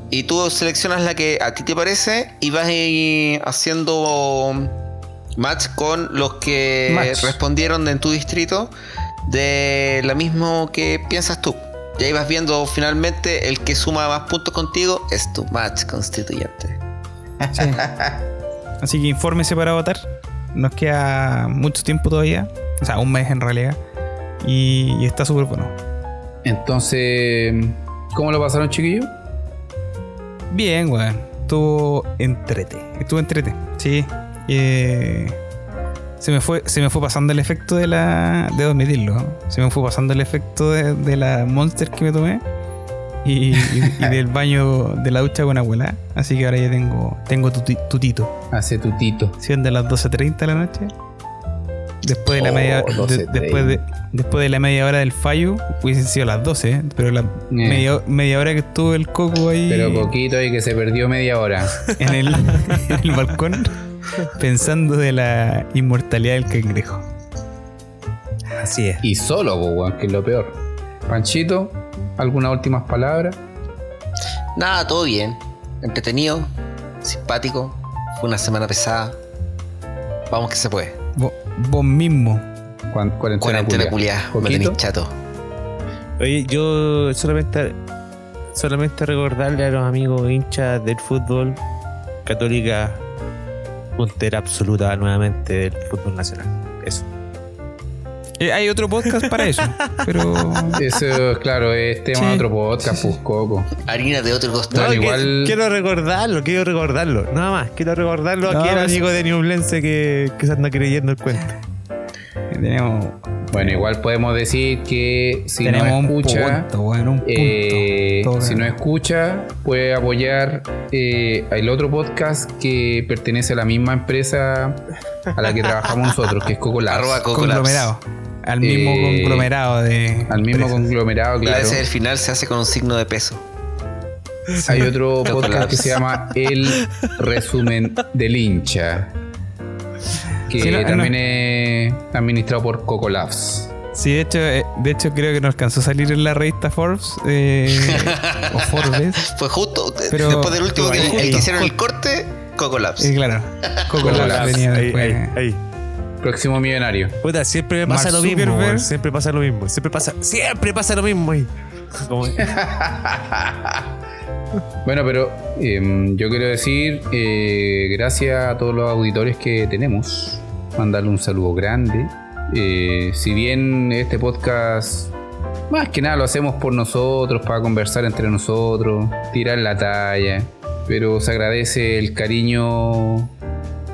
D: Y tú seleccionas la que a ti te parece y vas haciendo match con los que
C: Match.
D: respondieron en tu distrito de lo mismo que piensas tú. Y ahí vas viendo finalmente el que suma más puntos contigo es tu match constituyente.
A: Sí. Así que infórmese para votar. Nos queda mucho tiempo todavía. O sea, un mes en realidad. Y, y está súper bueno.
C: Entonces, ¿cómo lo pasaron, chiquillos?
A: Bien, weón. Estuvo entrete. Estuvo entrete. Sí. Eh, se me fue, se me fue pasando el efecto de la. Debo admitirlo. ¿no? Se me fue pasando el efecto de, de la monster que me tomé. Y, y- y del baño de la ducha con abuela. Así que ahora ya tengo, tengo tuti- tutito.
C: Hace tutito.
A: Siendo las 12.30 de la noche. Después de la
C: Oh,
A: media de-
C: 12:30.
A: después, de, después de la media hora del fallo, hubiesen sido las 12, ¿eh? pero la media, media hora que estuvo el coco ahí
C: Pero poquito y que se perdió media hora.
A: en el, en el balcón pensando de la inmortalidad del cangrejo.
B: Así es.
C: Y solo, que es lo peor. Panchito, ¿algunas últimas palabras?
D: Nada, todo bien. Entretenido, simpático. Fue una semana pesada. Vamos que se puede.
A: Vos, vos mismo.
C: Cuarentena,
D: culiada. Me tenéis chato.
B: Oye, yo solamente, solamente recordarle a los amigos hinchas del fútbol, Católica, puntera absoluta nuevamente del fútbol nacional. Eso.
A: Eh, hay otro podcast para eso, pero
C: Eso, claro, es tema
A: Sí.
C: de otro podcast, pues, Coco.
D: Harina de otro costal.
C: No, igual-
B: Quiero recordarlo, quiero recordarlo. Nada más, quiero recordarlo
A: No,
B: aquí al
A: pues-
B: amigo de Newblense que, que se anda creyendo el cuento.
A: Tenemos,
C: Bueno, igual podemos decir que si
A: tenemos
C: no
A: un
C: escucha,
A: punto, bueno, un punto.
C: eh, si no escucha, puede apoyar eh, el otro podcast que pertenece a la misma empresa a la que trabajamos nosotros, que es Coco Labs.
D: Arroba Coco Labs.
A: conglomerado. Al mismo
C: Eh,
A: conglomerado de.
C: Al mismo
A: empresas.
C: conglomerado,
D: La
C: claro.
D: S del final se hace con un signo de peso.
C: Hay otro podcast que se llama El Resumen del Hincha. Que
A: Sí, no, no.
C: también administrado por Coco Labs.
A: Sí, de hecho, eh, de hecho creo que no alcanzó a salir en la revista Forbes eh, o Forbes.
D: Fue justo.
A: Pero-
D: después del último que,
A: pero
D: el que
A: justo.
D: hicieron el corte, Coco Labs.
A: Eh, claro, Coco
C: Coco
A: Labs
C: Labs.
A: venía
B: Ahí,
A: después.
B: ahí, ahí.
C: Próximo millonario.
B: Puta, siempre pasa
A: Mark
B: lo mismo. Weón. Siempre pasa lo mismo. Siempre pasa, siempre pasa lo mismo. Como-
C: Bueno, pero em, yo quiero decir eh, gracias a todos los auditores que tenemos. Mandarle un saludo grande. Eh, si bien este podcast, más que nada lo hacemos por nosotros, para conversar entre nosotros, tirar la talla. Pero se agradece el cariño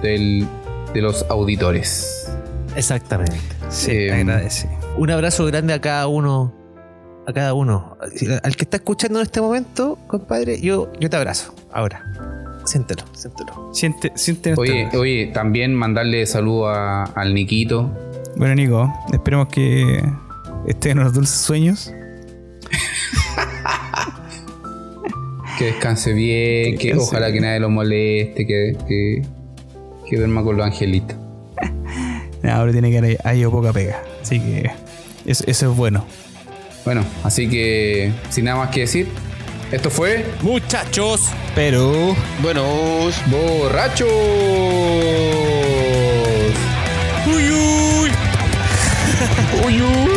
C: del- de los auditores.
B: Exactamente.
A: Sí,
C: Eh,
A: agradece.
B: Un abrazo grande a cada uno. A cada uno. Al que está escuchando en este momento, compadre, yo, yo te abrazo. Ahora. Siéntelo, siéntelo.
A: Siente, siente
C: Oye, oye, también mandarle saludo a- al Niquito.
A: Bueno, Nico, esperemos que esté en los dulces sueños.
C: Que descanse bien, que,
A: descanse
C: ojalá que nadie lo moleste, que, que, que duerma con los angelitos.
A: No, ahora tiene que haber poca pega. Así que eso, eso es bueno.
C: Bueno, así que sin nada más que decir, esto fue
B: Muchachos.
A: Pero.
D: Buenos.
C: Borrachos.
B: Uy, uy.
C: Uy, uy.